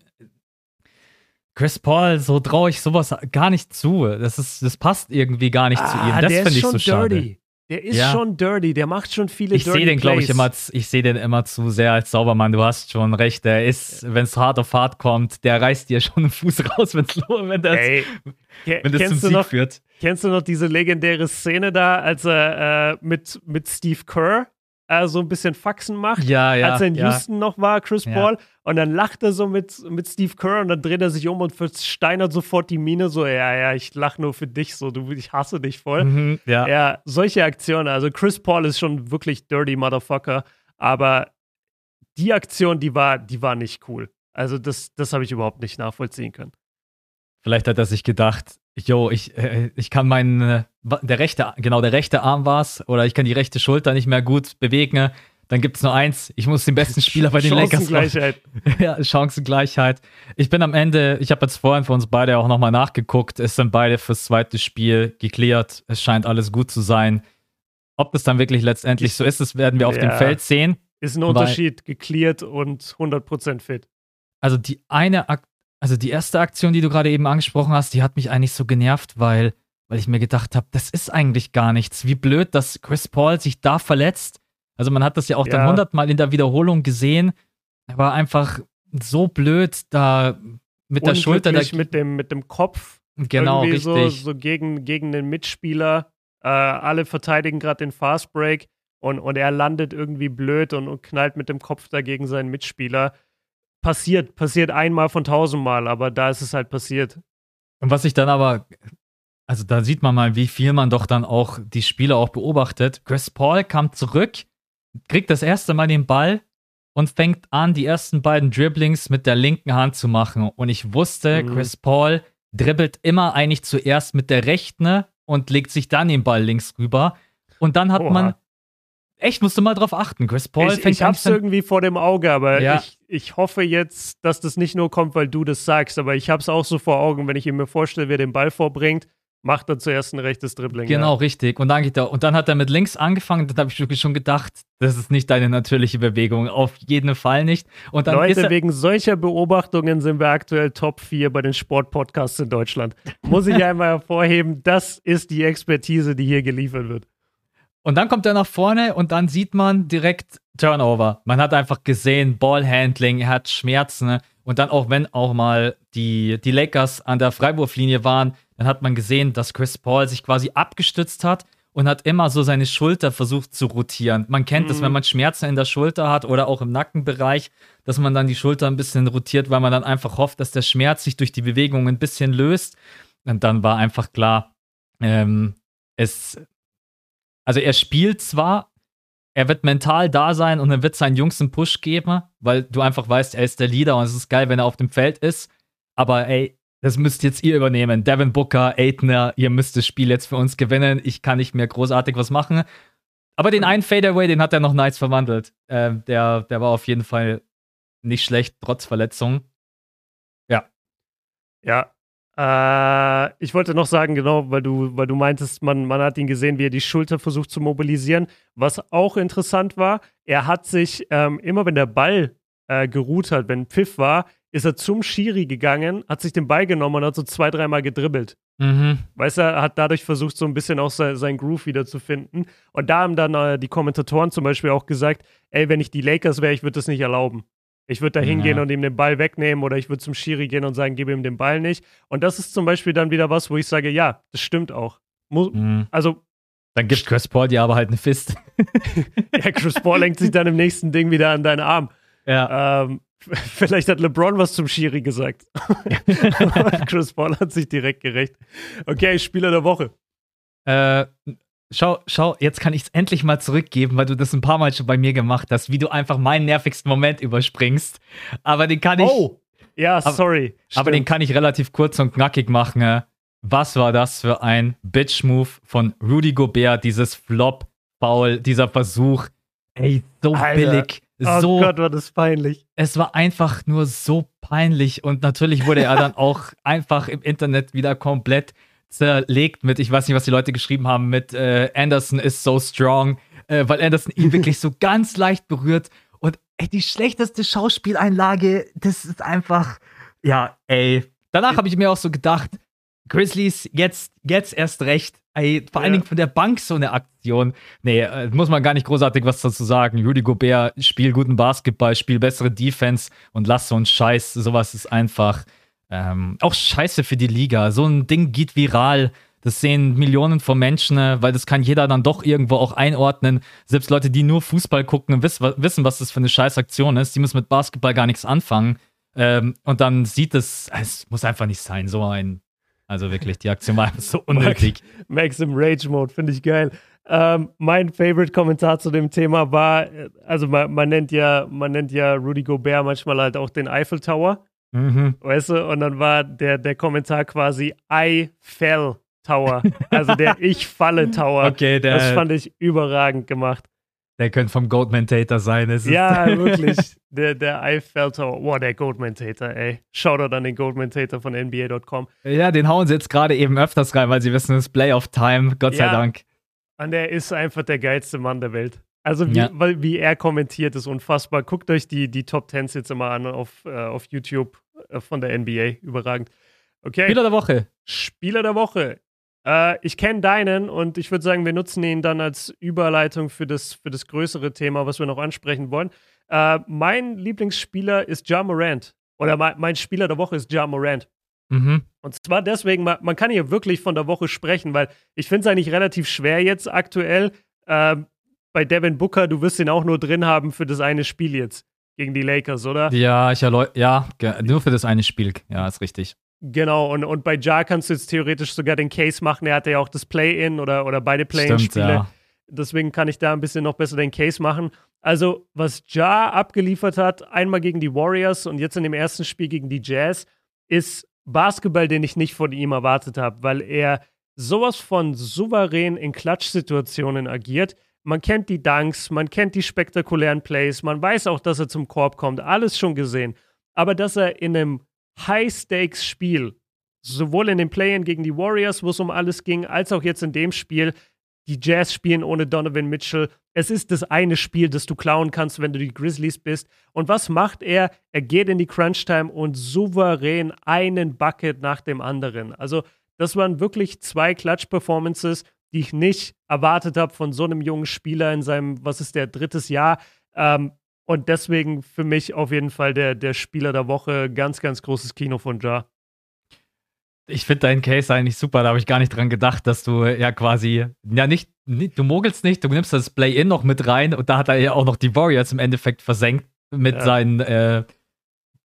S1: Chris Paul, so traue ich sowas gar nicht zu. Das, ist, das passt irgendwie gar nicht ah, zu ihm. Das finde ich so dirty. schade.
S2: Der ist ja. schon dirty, der macht schon viele
S1: ich dirty Ich sehe den, glaube ich, immer, ich sehe den immer zu sehr als Saubermann. Du hast schon recht. Der ist, wenn es hart auf hart kommt, der reißt dir schon einen Fuß raus, wenn's, wenn das, Ey, wenn das zum Sieg
S2: noch,
S1: führt.
S2: Kennst du noch diese legendäre Szene da, als er äh, mit, mit Steve Kerr äh, so ein bisschen Faxen macht,
S1: ja, ja,
S2: als er in
S1: ja.
S2: Houston noch war, Chris Paul. Und dann lacht er so mit, mit Steve Kerr und dann dreht er sich um und versteinert sofort die Miene so, ja, ja, ich lache nur für dich so, du, ich hasse dich voll.
S1: Mhm, ja.
S2: ja, solche Aktionen. Also Chris Paul ist schon wirklich dirty Motherfucker, aber die Aktion, die war, die war nicht cool. Also das, das habe ich überhaupt nicht nachvollziehen können.
S1: Vielleicht hat er sich gedacht, jo, ich, äh, ich kann meinen, äh, der rechte, genau, der rechte Arm war's, oder ich kann die rechte Schulter nicht mehr gut bewegen. Dann gibt es nur eins, ich muss den besten Spieler bei den Lakers
S2: Chancengleichheit.
S1: ja, Chancengleichheit. Ich bin am Ende, ich habe jetzt vorhin für uns beide auch nochmal nachgeguckt, es sind beide fürs zweite Spiel geklärt. Es scheint alles gut zu sein. Ob das dann wirklich letztendlich so ist, das werden wir auf ja. dem Feld sehen.
S2: Ist ein Unterschied, geklärt und 100% fit.
S1: Also die eine Ak also die erste Aktion, die du gerade eben angesprochen hast, die hat mich eigentlich so genervt, weil, weil ich mir gedacht habe, das ist eigentlich gar nichts. Wie blöd, dass Chris Paul sich da verletzt. Also man hat das ja auch ja. dann hundertmal in der Wiederholung gesehen. Er war einfach so blöd, da mit der Schulter. Da,
S2: mit dem, mit dem Kopf.
S1: Genau, richtig. So,
S2: so gegen, gegen den Mitspieler. Äh, alle verteidigen gerade den Fast Break und, und er landet irgendwie blöd und, und knallt mit dem Kopf dagegen seinen Mitspieler passiert, passiert einmal von tausendmal, aber da ist es halt passiert.
S1: Und was ich dann aber, also da sieht man mal, wie viel man doch dann auch die Spieler auch beobachtet. Chris Paul kam zurück, kriegt das erste Mal den Ball und fängt an, die ersten beiden Dribblings mit der linken Hand zu machen. Und ich wusste, mhm. Chris Paul dribbelt immer eigentlich zuerst mit der rechten und legt sich dann den Ball links rüber. Und dann hat Oha. man Echt, musst du mal drauf achten. Chris Paul
S2: ich, fängt Ich hab's irgendwie vor dem Auge, aber ja. ich, ich hoffe jetzt, dass das nicht nur kommt, weil du das sagst, aber ich hab's auch so vor Augen, wenn ich mir vorstelle, wer den Ball vorbringt, macht er zuerst ein rechtes Dribbling.
S1: Genau, ja. richtig. Und dann geht er, und dann hat er mit links angefangen, dann habe ich wirklich schon gedacht, das ist nicht deine natürliche Bewegung. Auf jeden Fall nicht. Und dann
S2: Leute, wegen solcher Beobachtungen sind wir aktuell Top 4 bei den Sportpodcasts in Deutschland. Muss ich einmal hervorheben, das ist die Expertise, die hier geliefert wird.
S1: Und dann kommt er nach vorne und dann sieht man direkt Turnover. Man hat einfach gesehen, Ballhandling, er hat Schmerzen. Und dann auch wenn auch mal die, die Lakers an der Freiwurflinie waren, dann hat man gesehen, dass Chris Paul sich quasi abgestützt hat und hat immer so seine Schulter versucht zu rotieren. Man kennt mhm. das, wenn man Schmerzen in der Schulter hat oder auch im Nackenbereich, dass man dann die Schulter ein bisschen rotiert, weil man dann einfach hofft, dass der Schmerz sich durch die Bewegung ein bisschen löst. Und dann war einfach klar, ähm, es, also er spielt zwar, er wird mental da sein und er wird seinen Jungs einen Push geben, weil du einfach weißt, er ist der Leader und es ist geil, wenn er auf dem Feld ist. Aber ey, das müsst jetzt ihr übernehmen. Devin Booker, Aitner, ihr müsst das Spiel jetzt für uns gewinnen. Ich kann nicht mehr großartig was machen. Aber den einen Fadeaway, den hat er noch nice verwandelt. Ähm, der, der war auf jeden Fall nicht schlecht, trotz Verletzung. Ja.
S2: Ja, äh, ich wollte noch sagen, genau, weil du, weil du meintest, man, man hat ihn gesehen, wie er die Schulter versucht zu mobilisieren. Was auch interessant war, er hat sich ähm, immer, wenn der Ball äh, geruht hat, wenn Pfiff war, ist er zum Schiri gegangen, hat sich den Ball genommen und hat so zwei, dreimal gedribbelt.
S1: Mhm.
S2: Weißt du, er hat dadurch versucht, so ein bisschen auch sein, sein Groove wiederzufinden. Und da haben dann äh, die Kommentatoren zum Beispiel auch gesagt: Ey, wenn ich die Lakers wäre, ich würde das nicht erlauben. Ich würde da hingehen ja. und ihm den Ball wegnehmen oder ich würde zum Schiri gehen und sagen, gib ihm den Ball nicht. Und das ist zum Beispiel dann wieder was, wo ich sage, ja, das stimmt auch. Mu mhm. Also.
S1: Dann gibt Chris Paul dir aber halt eine Fist.
S2: ja, Chris Paul lenkt sich dann im nächsten Ding wieder an deinen Arm.
S1: Ja.
S2: Ähm, vielleicht hat LeBron was zum Schiri gesagt. Chris Paul hat sich direkt gerecht. Okay, Spieler der Woche.
S1: Äh, Schau, schau, jetzt kann ich es endlich mal zurückgeben, weil du das ein paar Mal schon bei mir gemacht hast, wie du einfach meinen nervigsten Moment überspringst. Aber den kann ich.
S2: Oh! Ja, sorry.
S1: Aber, aber den kann ich relativ kurz und knackig machen. Was war das für ein Bitch-Move von Rudy Gobert, dieses Flop-Foul, dieser Versuch? Ey, so Alter. billig.
S2: Oh
S1: so,
S2: Gott, war das peinlich.
S1: Es war einfach nur so peinlich und natürlich wurde er dann auch einfach im Internet wieder komplett zerlegt mit, ich weiß nicht, was die Leute geschrieben haben, mit äh, Anderson is so strong. äh, weil Anderson ihn wirklich so ganz leicht berührt. Und ey, die schlechteste Schauspieleinlage, das ist einfach, ja, ey. Danach habe ich mir auch so gedacht, Grizzlies, jetzt, jetzt erst recht. Ey, vor ja. allen Dingen von der Bank so eine Aktion. Nee, äh, muss man gar nicht großartig was dazu sagen. Rudy Gobert, spiel guten Basketball, spiel bessere Defense und lass so einen Scheiß. Sowas ist einfach ähm, auch scheiße für die Liga. So ein Ding geht viral. Das sehen Millionen von Menschen, äh, weil das kann jeder dann doch irgendwo auch einordnen. Selbst Leute, die nur Fußball gucken, wissen, was das für eine Scheißaktion ist. Die müssen mit Basketball gar nichts anfangen. Ähm, und dann sieht es, es muss einfach nicht sein, so ein also wirklich, die Aktion war so unnötig.
S2: Max im Rage Mode, finde ich geil. Ähm, mein Favorite-Kommentar zu dem Thema war, also man, man, nennt ja, man nennt ja Rudy Gobert manchmal halt auch den Eiffel Tower. Mhm. Weißt du? Und dann war der, der Kommentar quasi I fell Tower. Also der Ich falle Tower.
S1: Okay, der,
S2: das fand ich überragend gemacht.
S1: Der könnte vom Goldman-Tater sein. Es
S2: ja, wirklich. Der, der Eiffelter, wow, der Goldman-Tater, ey. Shoutout an den Goldman-Tater von NBA.com.
S1: Ja, den hauen sie jetzt gerade eben öfters rein, weil sie wissen, es ist Play-of-Time, Gott sei Dank.
S2: Und der ist einfach der geilste Mann der Welt. Also wie, ja. weil, wie er kommentiert, ist unfassbar. Guckt euch die, die Top Tens jetzt immer an auf, äh, auf YouTube von der NBA. Überragend. Okay.
S1: Spieler der Woche.
S2: Spieler der Woche. Äh, ich kenne deinen und ich würde sagen, wir nutzen ihn dann als Überleitung für das, für das größere Thema, was wir noch ansprechen wollen. Äh, mein Lieblingsspieler ist Ja Morant. Oder mein, mein Spieler der Woche ist Ja Morant. Mhm. Und zwar deswegen, man, man, kann hier wirklich von der Woche sprechen, weil ich finde es eigentlich relativ schwer jetzt aktuell. Äh, bei Devin Booker, du wirst ihn auch nur drin haben für das eine Spiel jetzt gegen die Lakers, oder?
S1: Ja, ich ja, nur für das eine Spiel. Ja, ist richtig.
S2: Genau, und, und bei Ja kannst du jetzt theoretisch sogar den Case machen. Er hatte ja auch das Play-In oder, oder beide Play-In-Spiele. Ja. Deswegen kann ich da ein bisschen noch besser den Case machen. Also, was Ja abgeliefert hat, einmal gegen die Warriors und jetzt in dem ersten Spiel gegen die Jazz, ist Basketball, den ich nicht von ihm erwartet habe, weil er sowas von souverän in Klatschsituationen agiert. Man kennt die Dunks, man kennt die spektakulären Plays, man weiß auch, dass er zum Korb kommt, alles schon gesehen. Aber dass er in einem High-Stakes-Spiel, sowohl in den Play-In gegen die Warriors, wo es um alles ging, als auch jetzt in dem Spiel. Die Jazz spielen ohne Donovan Mitchell. Es ist das eine Spiel, das du klauen kannst, wenn du die Grizzlies bist. Und was macht er? Er geht in die Crunch-Time und souverän einen Bucket nach dem anderen. Also, das waren wirklich zwei Klatsch-Performances, die ich nicht erwartet habe von so einem jungen Spieler in seinem, was ist der, drittes Jahr. Ähm, und deswegen für mich auf jeden Fall der, der Spieler der Woche. Ganz, ganz großes Kino von Ja.
S1: Ich finde deinen Case eigentlich super. Da habe ich gar nicht dran gedacht, dass du ja quasi, ja, nicht, du mogelst nicht, du nimmst das Play-In noch mit rein und da hat er ja auch noch die Warriors im Endeffekt versenkt mit ja. seinen, äh,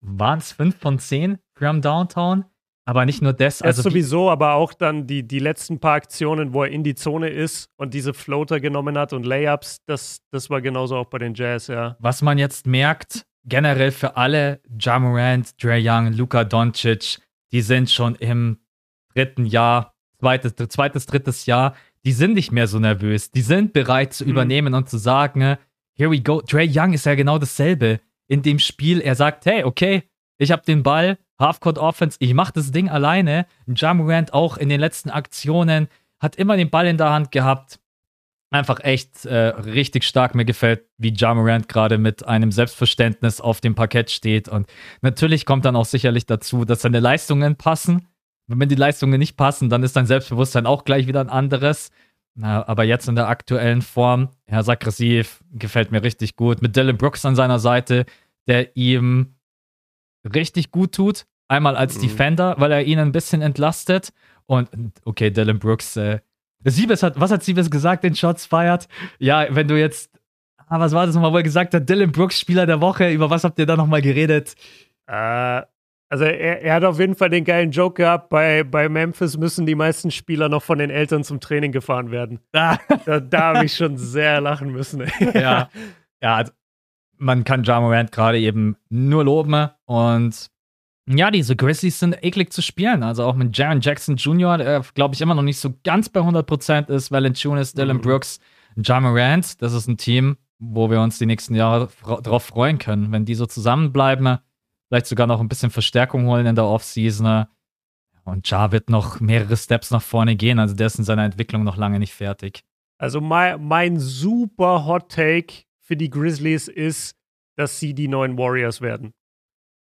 S1: waren es 5 von 10 Graham Downtown? Aber nicht nur das.
S2: Also sowieso, aber auch dann die, die letzten paar Aktionen, wo er in die Zone ist und diese Floater genommen hat und Layups, das, das war genauso auch bei den Jazz, ja.
S1: Was man jetzt merkt, generell für alle, Jamorant, Dre Young, Luka Doncic, die sind schon im dritten Jahr, zweites, zweites, drittes Jahr, die sind nicht mehr so nervös. Die sind bereit zu mhm. übernehmen und zu sagen, here we go. Dre Young ist ja genau dasselbe. In dem Spiel, er sagt, hey, okay, ich habe den Ball, Halfcourt Offense, ich mache das Ding alleine. Jamorant auch in den letzten Aktionen hat immer den Ball in der Hand gehabt. Einfach echt äh, richtig stark. Mir gefällt, wie Jamorant gerade mit einem Selbstverständnis auf dem Parkett steht. Und natürlich kommt dann auch sicherlich dazu, dass seine Leistungen passen. Wenn die Leistungen nicht passen, dann ist sein Selbstbewusstsein auch gleich wieder ein anderes. Na, aber jetzt in der aktuellen Form, er ist aggressiv, gefällt mir richtig gut. Mit Dylan Brooks an seiner Seite, der ihm richtig gut tut. Einmal als mhm. Defender, weil er ihn ein bisschen entlastet. Und okay, Dylan Brooks, äh, Siebes hat, was hat Siebes gesagt, den Shots feiert? Ja, wenn du jetzt, ah, was war das nochmal, wo er gesagt hat, Dylan Brooks, Spieler der Woche, über was habt ihr da nochmal geredet?
S2: Äh, also er, er, hat auf jeden Fall den geilen Joke gehabt, bei, bei Memphis müssen die meisten Spieler noch von den Eltern zum Training gefahren werden. Ah. Da, da habe ich schon sehr lachen müssen.
S1: ja, ja also man kann Ja Morant gerade eben nur loben und ja, diese Grizzlies sind eklig zu spielen. Also auch mit Jaron Jackson Jr., der glaube ich immer noch nicht so ganz bei 100% ist. Valanciunas, Dylan mhm. Brooks, Ja Morant. Das ist ein Team, wo wir uns die nächsten Jahre drauf freuen können. Wenn die so zusammenbleiben, vielleicht sogar noch ein bisschen Verstärkung holen in der Offseason. Und Ja wird noch mehrere Steps nach vorne gehen. Also der ist in seiner Entwicklung noch lange nicht fertig.
S2: Also mein, mein super Hot Take für die Grizzlies ist, dass sie die neuen Warriors werden.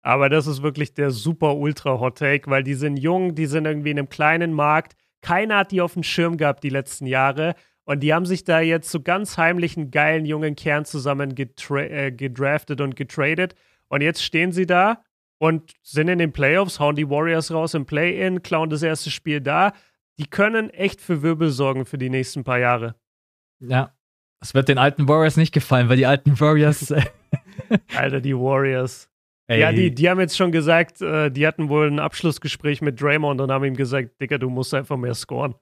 S2: Aber das ist wirklich der super ultra Hot Take, weil die sind jung, die sind irgendwie in einem kleinen Markt. Keiner hat die auf dem Schirm gehabt die letzten Jahre. Und die haben sich da jetzt so ganz heimlich einen geilen jungen Kern zusammen äh, gedraftet und getradet. Und jetzt stehen sie da und sind in den Playoffs, hauen die Warriors raus im Play-In, klauen das erste Spiel da. Die können echt für Wirbel sorgen für die nächsten paar Jahre.
S1: Ja. Es wird den alten Warriors nicht gefallen, weil die alten Warriors.
S2: Alter, die Warriors. Ey. Ja, die, die haben jetzt schon gesagt, äh, die hatten wohl ein Abschlussgespräch mit Draymond und haben ihm gesagt, Digga, du musst einfach mehr scoren.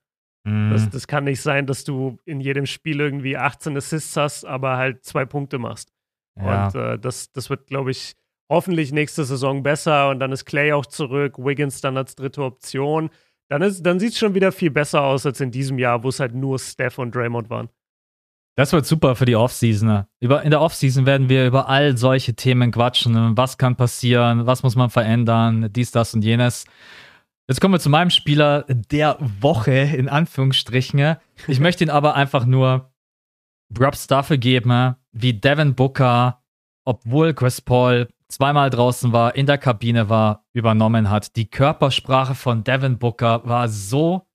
S2: Mhm. Das, das kann nicht sein, dass du in jedem Spiel irgendwie 18 Assists hast, aber halt zwei Punkte machst. Ja. Und äh, das, das wird, glaube ich, hoffentlich nächste Saison besser und dann ist Clay auch zurück, Wiggins dann als dritte Option. Dann, dann sieht es schon wieder viel besser aus als in diesem Jahr, wo es halt nur Steph und Draymond waren.
S1: Das wird super für die Offseason. In der Offseason werden wir über all solche Themen quatschen. Was kann passieren? Was muss man verändern? Dies, das und jenes. Jetzt kommen wir zu meinem Spieler der Woche, in Anführungsstrichen. Ich möchte ihn aber einfach nur Props dafür geben, wie Devin Booker, obwohl Chris Paul zweimal draußen war, in der Kabine war, übernommen hat. Die Körpersprache von Devin Booker war so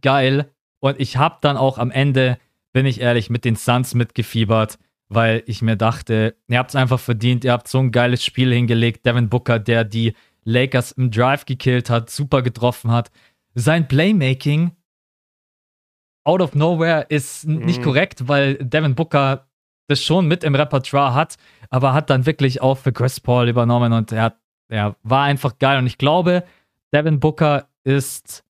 S1: geil. Und ich habe dann auch am Ende bin ich ehrlich, mit den Suns mitgefiebert, weil ich mir dachte, ihr habt es einfach verdient, ihr habt so ein geiles Spiel hingelegt. Devin Booker, der die Lakers im Drive gekillt hat, super getroffen hat. Sein Playmaking out of nowhere ist mhm. nicht korrekt, weil Devin Booker das schon mit im Repertoire hat, aber hat dann wirklich auch für Chris Paul übernommen und er, er war einfach geil. Und ich glaube, Devin Booker ist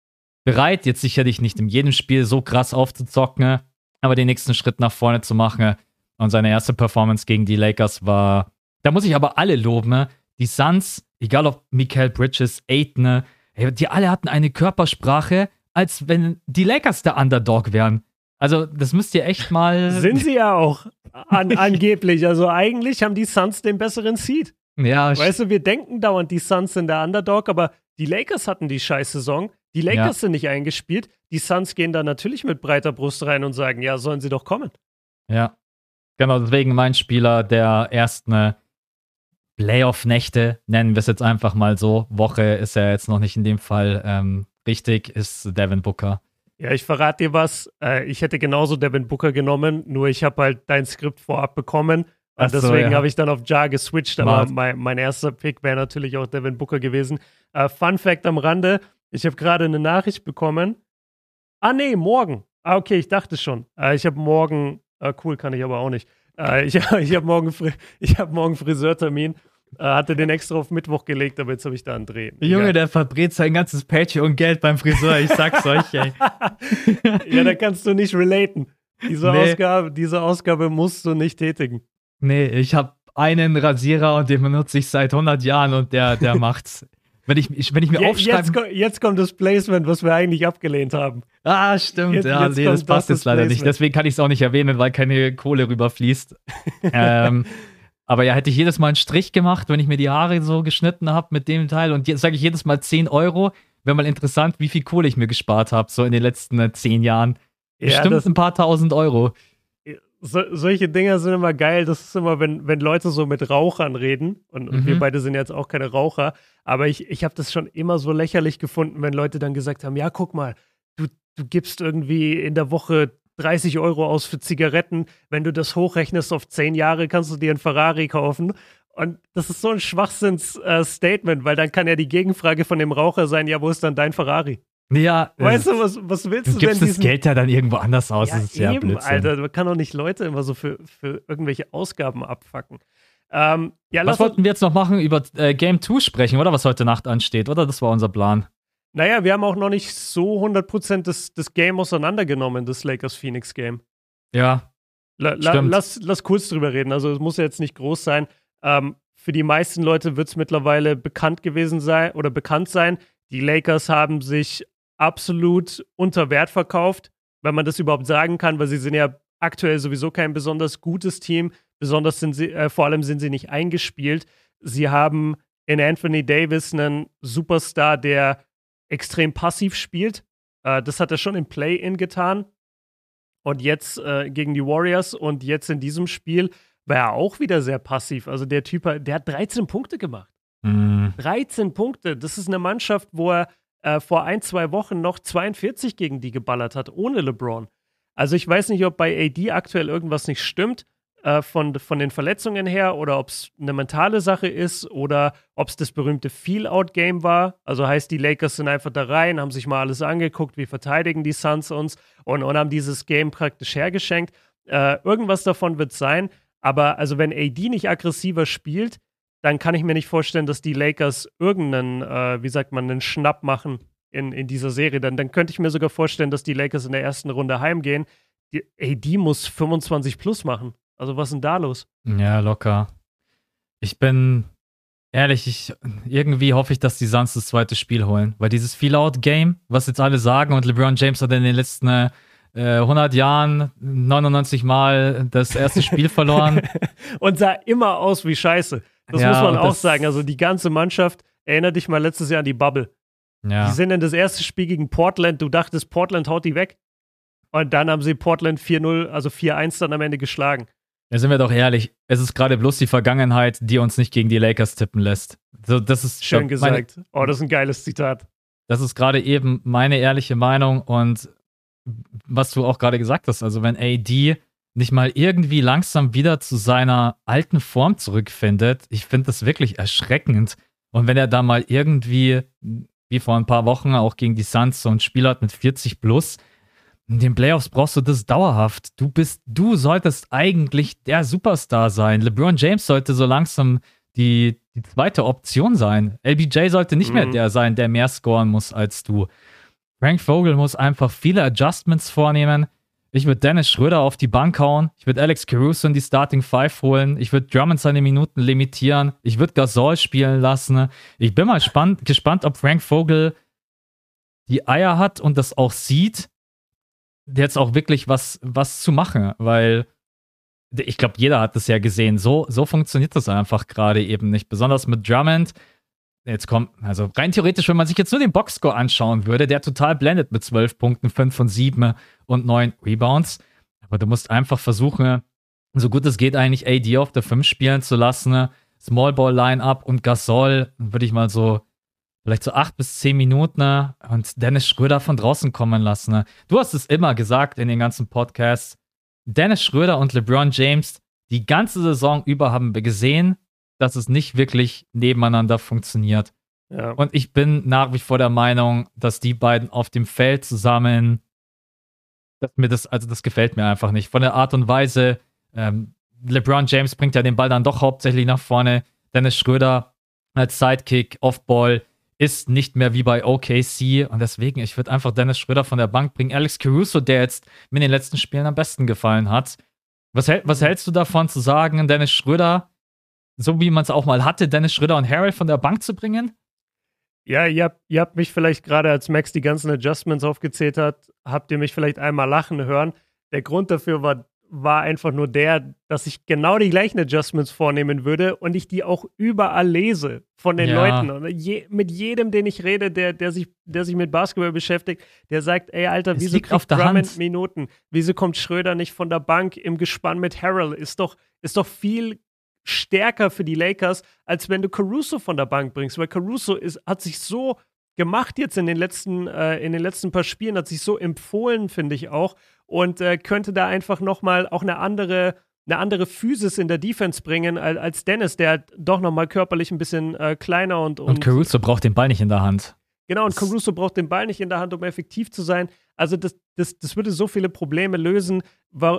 S1: bereit, jetzt sicherlich nicht in jedem Spiel so krass aufzuzocken, aber den nächsten Schritt nach vorne zu machen. Und seine erste Performance gegen die Lakers war, da muss ich aber alle loben. Die Suns, egal ob Mikael Bridges, Aiden, die alle hatten eine Körpersprache, als wenn die Lakers der Underdog wären. Also, das müsst ihr echt mal.
S2: Sind sie ja auch. An, angeblich. Also, eigentlich haben die Suns den besseren Seed. Ja. Weißt du, wir denken dauernd, die Suns sind der Underdog, aber die Lakers hatten die scheiß Saison. Die Lakers ja. sind nicht eingespielt. Die Suns gehen da natürlich mit breiter Brust rein und sagen, ja, sollen sie doch kommen.
S1: Ja. Genau, deswegen mein Spieler der ersten Playoff-Nächte, nennen wir es jetzt einfach mal so. Woche ist er jetzt noch nicht in dem Fall ähm, richtig, ist Devin Booker.
S2: Ja, ich verrate dir was. Äh, ich hätte genauso Devin Booker genommen, nur ich habe halt dein Skript vorab bekommen. Und so, deswegen ja. habe ich dann auf Jar geswitcht, aber mein, mein, erster Pick wäre natürlich auch Devin Booker gewesen. Uh, Fun Fact am Rande: ich habe gerade eine Nachricht bekommen. Ah, nee, morgen. Ah, okay, ich dachte schon. Äh, ich habe morgen, äh, cool, kann ich aber auch nicht. Äh, ich ich habe morgen, hab morgen Friseurtermin. Äh, hatte den extra auf Mittwoch gelegt, aber jetzt habe ich da einen Dreh.
S1: Junge, Egal. der verbrät sein ganzes und Geld beim Friseur. Ich sag's euch, ey.
S2: ja, da kannst du nicht relaten. Diese, nee. Ausgabe, diese Ausgabe musst du nicht tätigen.
S1: Nee, ich habe einen Rasierer und den benutze ich seit 100 Jahren und der, der macht's. Wenn ich, ich, wenn ich mir Je,
S2: aufschreibe. Jetzt, jetzt, kommt das Placement, was wir eigentlich abgelehnt haben.
S1: Ah, stimmt. Jetzt, ja, jetzt nee, das passt das jetzt leider nicht. Deswegen kann ich es auch nicht erwähnen, weil keine Kohle rüberfließt. ähm, aber ja, hätte ich jedes Mal einen Strich gemacht, wenn ich mir die Haare so geschnitten habe mit dem Teil. Und jetzt sage ich jedes Mal 10 Euro. Wäre mal interessant, wie viel Kohle ich mir gespart habe, so in den letzten äh, 10 Jahren. Ja, Bestimmt ein paar tausend Euro
S2: so, solche Dinger sind immer geil. Das ist immer, wenn, wenn Leute so mit Rauchern reden. Und, und mhm. wir beide sind jetzt auch keine Raucher. Aber ich, ich habe das schon immer so lächerlich gefunden, wenn Leute dann gesagt haben: Ja, guck mal, du, du gibst irgendwie in der Woche 30 Euro aus für Zigaretten. Wenn du das hochrechnest auf 10 Jahre, kannst du dir einen Ferrari kaufen. Und das ist so ein Schwachsinns-Statement, äh, weil dann kann ja die Gegenfrage von dem Raucher sein: Ja, wo ist dann dein Ferrari?
S1: Ja,
S2: weißt du, was, was willst du,
S1: du gibst denn? das Geld ja dann irgendwo anders aus. Ja, das ist ja eben, Blödsinn.
S2: Alter, man kann doch nicht Leute immer so für, für irgendwelche Ausgaben abfacken. Ähm,
S1: ja, was wollten wir jetzt noch machen? Über äh, Game 2 sprechen, oder? Was heute Nacht ansteht, oder? Das war unser Plan.
S2: Naja, wir haben auch noch nicht so 100% das, das Game auseinandergenommen, das Lakers-Phoenix-Game.
S1: Ja.
S2: La, la, lass, lass kurz drüber reden. Also, es muss ja jetzt nicht groß sein. Ähm, für die meisten Leute wird es mittlerweile bekannt gewesen sein oder bekannt sein. Die Lakers haben sich absolut unter Wert verkauft, wenn man das überhaupt sagen kann, weil sie sind ja aktuell sowieso kein besonders gutes Team. Besonders sind sie, äh, vor allem sind sie nicht eingespielt. Sie haben in Anthony Davis einen Superstar, der extrem passiv spielt. Äh, das hat er schon im Play-In getan. und jetzt äh, gegen die Warriors und jetzt in diesem Spiel war er auch wieder sehr passiv. Also der Typ, der hat 13 Punkte gemacht. Mhm. 13 Punkte. Das ist eine Mannschaft, wo er äh, vor ein, zwei Wochen noch 42 gegen die geballert hat, ohne LeBron. Also ich weiß nicht, ob bei AD aktuell irgendwas nicht stimmt äh, von, von den Verletzungen her oder ob es eine mentale Sache ist oder ob es das berühmte Feel-Out-Game war. Also heißt, die Lakers sind einfach da rein, haben sich mal alles angeguckt, wie verteidigen die Suns uns und, und haben dieses Game praktisch hergeschenkt. Äh, irgendwas davon wird sein. Aber also wenn AD nicht aggressiver spielt, dann kann ich mir nicht vorstellen, dass die Lakers irgendeinen, äh, wie sagt man, einen Schnapp machen in, in dieser Serie. Dann, dann könnte ich mir sogar vorstellen, dass die Lakers in der ersten Runde heimgehen. Die, AD muss 25 plus machen. Also was ist denn da los?
S1: Ja, locker. Ich bin ehrlich, ich, irgendwie hoffe ich, dass die Suns das zweite Spiel holen. Weil dieses Feel-Out-Game, was jetzt alle sagen, und LeBron James hat in den letzten äh, 100 Jahren 99 Mal das erste Spiel verloren.
S2: und sah immer aus wie Scheiße. Das ja, muss man auch sagen. Also die ganze Mannschaft, erinnert dich mal letztes Jahr an die Bubble. Ja. Die sind in das erste Spiel gegen Portland. Du dachtest, Portland haut die weg. Und dann haben sie Portland 4-0, also 4-1 dann am Ende geschlagen.
S1: Ja, sind wir doch ehrlich, es ist gerade bloß die Vergangenheit, die uns nicht gegen die Lakers tippen lässt. So, das ist
S2: schön gesagt. Meine, oh, das ist ein geiles Zitat.
S1: Das ist gerade eben meine ehrliche Meinung und was du auch gerade gesagt hast, also wenn AD nicht mal irgendwie langsam wieder zu seiner alten Form zurückfindet, ich finde das wirklich erschreckend. Und wenn er da mal irgendwie, wie vor ein paar Wochen auch gegen die Suns so ein Spiel hat mit 40 plus, in den Playoffs brauchst du das dauerhaft. Du bist, du solltest eigentlich der Superstar sein. LeBron James sollte so langsam die, die zweite Option sein. LBJ sollte nicht mhm. mehr der sein, der mehr scoren muss als du. Frank Vogel muss einfach viele Adjustments vornehmen. Ich würde Dennis Schröder auf die Bank hauen. Ich würde Alex Caruso in die Starting Five holen. Ich würde Drummond seine Minuten limitieren. Ich würde Gasol spielen lassen. Ich bin mal spannt, gespannt, ob Frank Vogel die Eier hat und das auch sieht jetzt auch wirklich was, was zu machen, weil ich glaube, jeder hat das ja gesehen. So, so funktioniert das einfach gerade eben nicht. Besonders mit Drummond. Jetzt kommt, also rein theoretisch, wenn man sich jetzt nur den Boxscore anschauen würde, der total blendet mit 12 Punkten, 5 von 7 und 9 Rebounds. Aber du musst einfach versuchen, so gut es geht, eigentlich AD auf der 5 spielen zu lassen. Small Ball Line-Up und Gasol, würde ich mal so vielleicht so acht bis zehn Minuten und Dennis Schröder von draußen kommen lassen. Du hast es immer gesagt in den ganzen Podcasts. Dennis Schröder und LeBron James, die ganze Saison über haben wir gesehen, dass es nicht wirklich nebeneinander funktioniert. Ja. Und ich bin nach wie vor der Meinung, dass die beiden auf dem Feld zusammen, dass mir das, also das gefällt mir einfach nicht. Von der Art und Weise, ähm, LeBron James bringt ja den Ball dann doch hauptsächlich nach vorne. Dennis Schröder als Sidekick, Offball, ist nicht mehr wie bei OKC und deswegen, ich würde einfach Dennis Schröder von der Bank bringen. Alex Caruso, der jetzt mir in den letzten Spielen am besten gefallen hat. Was, was hältst du davon zu sagen, Dennis Schröder, so wie man es auch mal hatte, Dennis Schröder und Harrell von der Bank zu bringen?
S2: Ja, ihr habt, ihr habt mich vielleicht gerade, als Max die ganzen Adjustments aufgezählt hat, habt ihr mich vielleicht einmal lachen hören. Der Grund dafür war war einfach nur der, dass ich genau die gleichen Adjustments vornehmen würde und ich die auch überall lese von den ja. Leuten. Und je, mit jedem, den ich rede, der, der, sich, der sich mit Basketball beschäftigt, der sagt, ey Alter, wieso kriegt Drummond Minuten? Wieso kommt Schröder nicht von der Bank im Gespann mit Harrell? Ist doch, ist doch viel stärker für die Lakers, als wenn du Caruso von der Bank bringst, weil Caruso ist, hat sich so gemacht jetzt in den letzten, äh, in den letzten paar Spielen, hat sich so empfohlen, finde ich auch und äh, könnte da einfach nochmal auch eine andere, eine andere Physis in der Defense bringen als Dennis, der doch nochmal körperlich ein bisschen äh, kleiner und,
S1: und. Und Caruso braucht den Ball nicht in der Hand.
S2: Genau, und Caruso braucht den Ball nicht in der Hand, um effektiv zu sein. Also, das, das, das würde so viele Probleme lösen.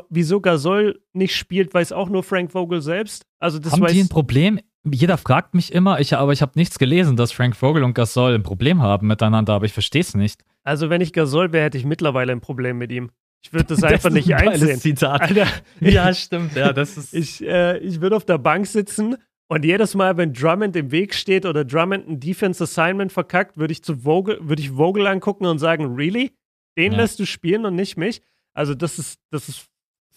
S2: Wieso Gasol nicht spielt, weiß auch nur Frank Vogel selbst. Also, das
S1: Haben die ein Problem? Jeder fragt mich immer, ich, aber ich habe nichts gelesen, dass Frank Vogel und Gasol ein Problem haben miteinander, aber ich verstehe es nicht.
S2: Also, wenn ich Gasol wäre, hätte ich mittlerweile ein Problem mit ihm. Ich würde das einfach das nicht ein einsehen.
S1: Zitat. Alter, ja, stimmt. Ja, das ist
S2: ich äh, ich würde auf der Bank sitzen und jedes Mal, wenn Drummond im Weg steht oder Drummond ein Defense Assignment verkackt, würde ich zu Vogel, würde ich Vogel angucken und sagen, really? Den ja. lässt du spielen und nicht mich? Also das ist, das ist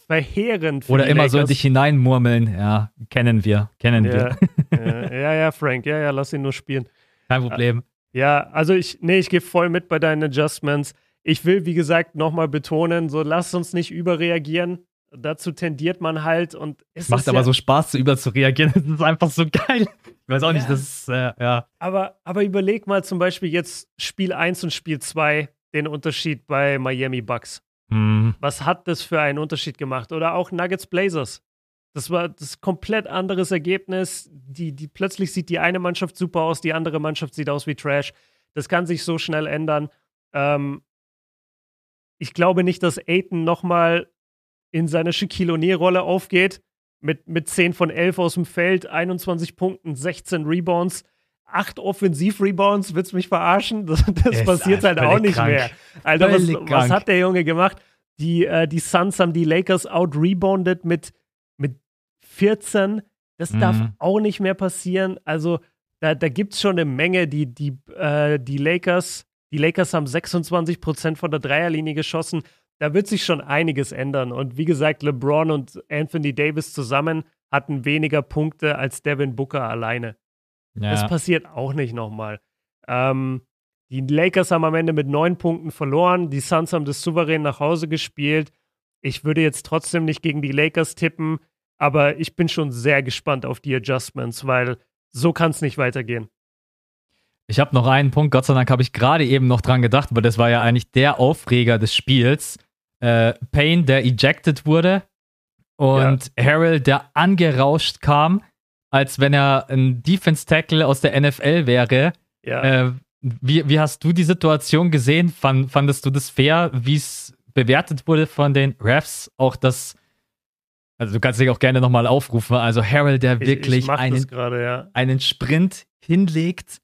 S2: verheerend.
S1: Oder immer Lakers. so in dich hineinmurmeln. Ja, kennen wir, kennen
S2: ja,
S1: wir.
S2: ja, ja, ja, Frank, ja, ja, lass ihn nur spielen.
S1: Kein Problem.
S2: Ja, also ich, nee, ich gehe voll mit bei deinen Adjustments ich will, wie gesagt, nochmal betonen, so lasst uns nicht überreagieren. Dazu tendiert man halt und
S1: es macht aber ja, so Spaß, zu überzureagieren. Das ist einfach so geil. Ich weiß auch nicht, das ist, äh, ja.
S2: Aber, aber überleg mal zum Beispiel jetzt Spiel 1 und Spiel 2, den Unterschied bei Miami Bucks.
S1: Hm.
S2: Was hat das für einen Unterschied gemacht? Oder auch Nuggets Blazers. Das war das komplett anderes Ergebnis. Die, die, plötzlich sieht die eine Mannschaft super aus, die andere Mannschaft sieht aus wie Trash. Das kann sich so schnell ändern. Ähm, ich glaube nicht, dass Aiton nochmal in seiner Shaquille O'Neal-Rolle aufgeht. Mit, mit 10 von 11 aus dem Feld, 21 Punkten, 16 Rebounds, 8 Offensiv-Rebounds. Willst du mich verarschen? Das, das passiert halt auch nicht krank. mehr. Alter, was, was, hat der Junge gemacht? Die, äh, die Suns haben die Lakers out-rebounded mit 14. Das mhm. darf auch nicht mehr passieren. Also da, da gibt es schon eine Menge. Die, die, äh, die Lakers, die Lakers haben 26 Prozent von der Dreierlinie geschossen. Da wird sich schon einiges ändern. Und wie gesagt, LeBron und Anthony Davis zusammen hatten weniger Punkte als Devin Booker alleine. Ja. Das passiert auch nicht nochmal. Ähm, die Lakers haben am Ende mit neun Punkten verloren. Die Suns haben das souverän nach Hause gespielt. Ich würde jetzt trotzdem nicht gegen die Lakers tippen. Aber ich bin schon sehr gespannt auf die Adjustments, weil so kann es nicht weitergehen.
S1: Ich habe noch einen Punkt, Gott sei Dank habe ich gerade eben noch dran gedacht, weil das war ja eigentlich der Aufreger des Spiels. Äh, Payne, der ejected wurde und ja. Harrell, der angerauscht kam, als wenn er ein Defense-Tackle aus der NFL wäre. Ja. Äh, wie, wie hast du die Situation gesehen? Fand, fandest du das fair, wie es bewertet wurde von den Refs? Auch das also du kannst dich auch gerne nochmal aufrufen. Also Harold, der wirklich ich, ich einen,
S2: grade, ja.
S1: einen Sprint hinlegt.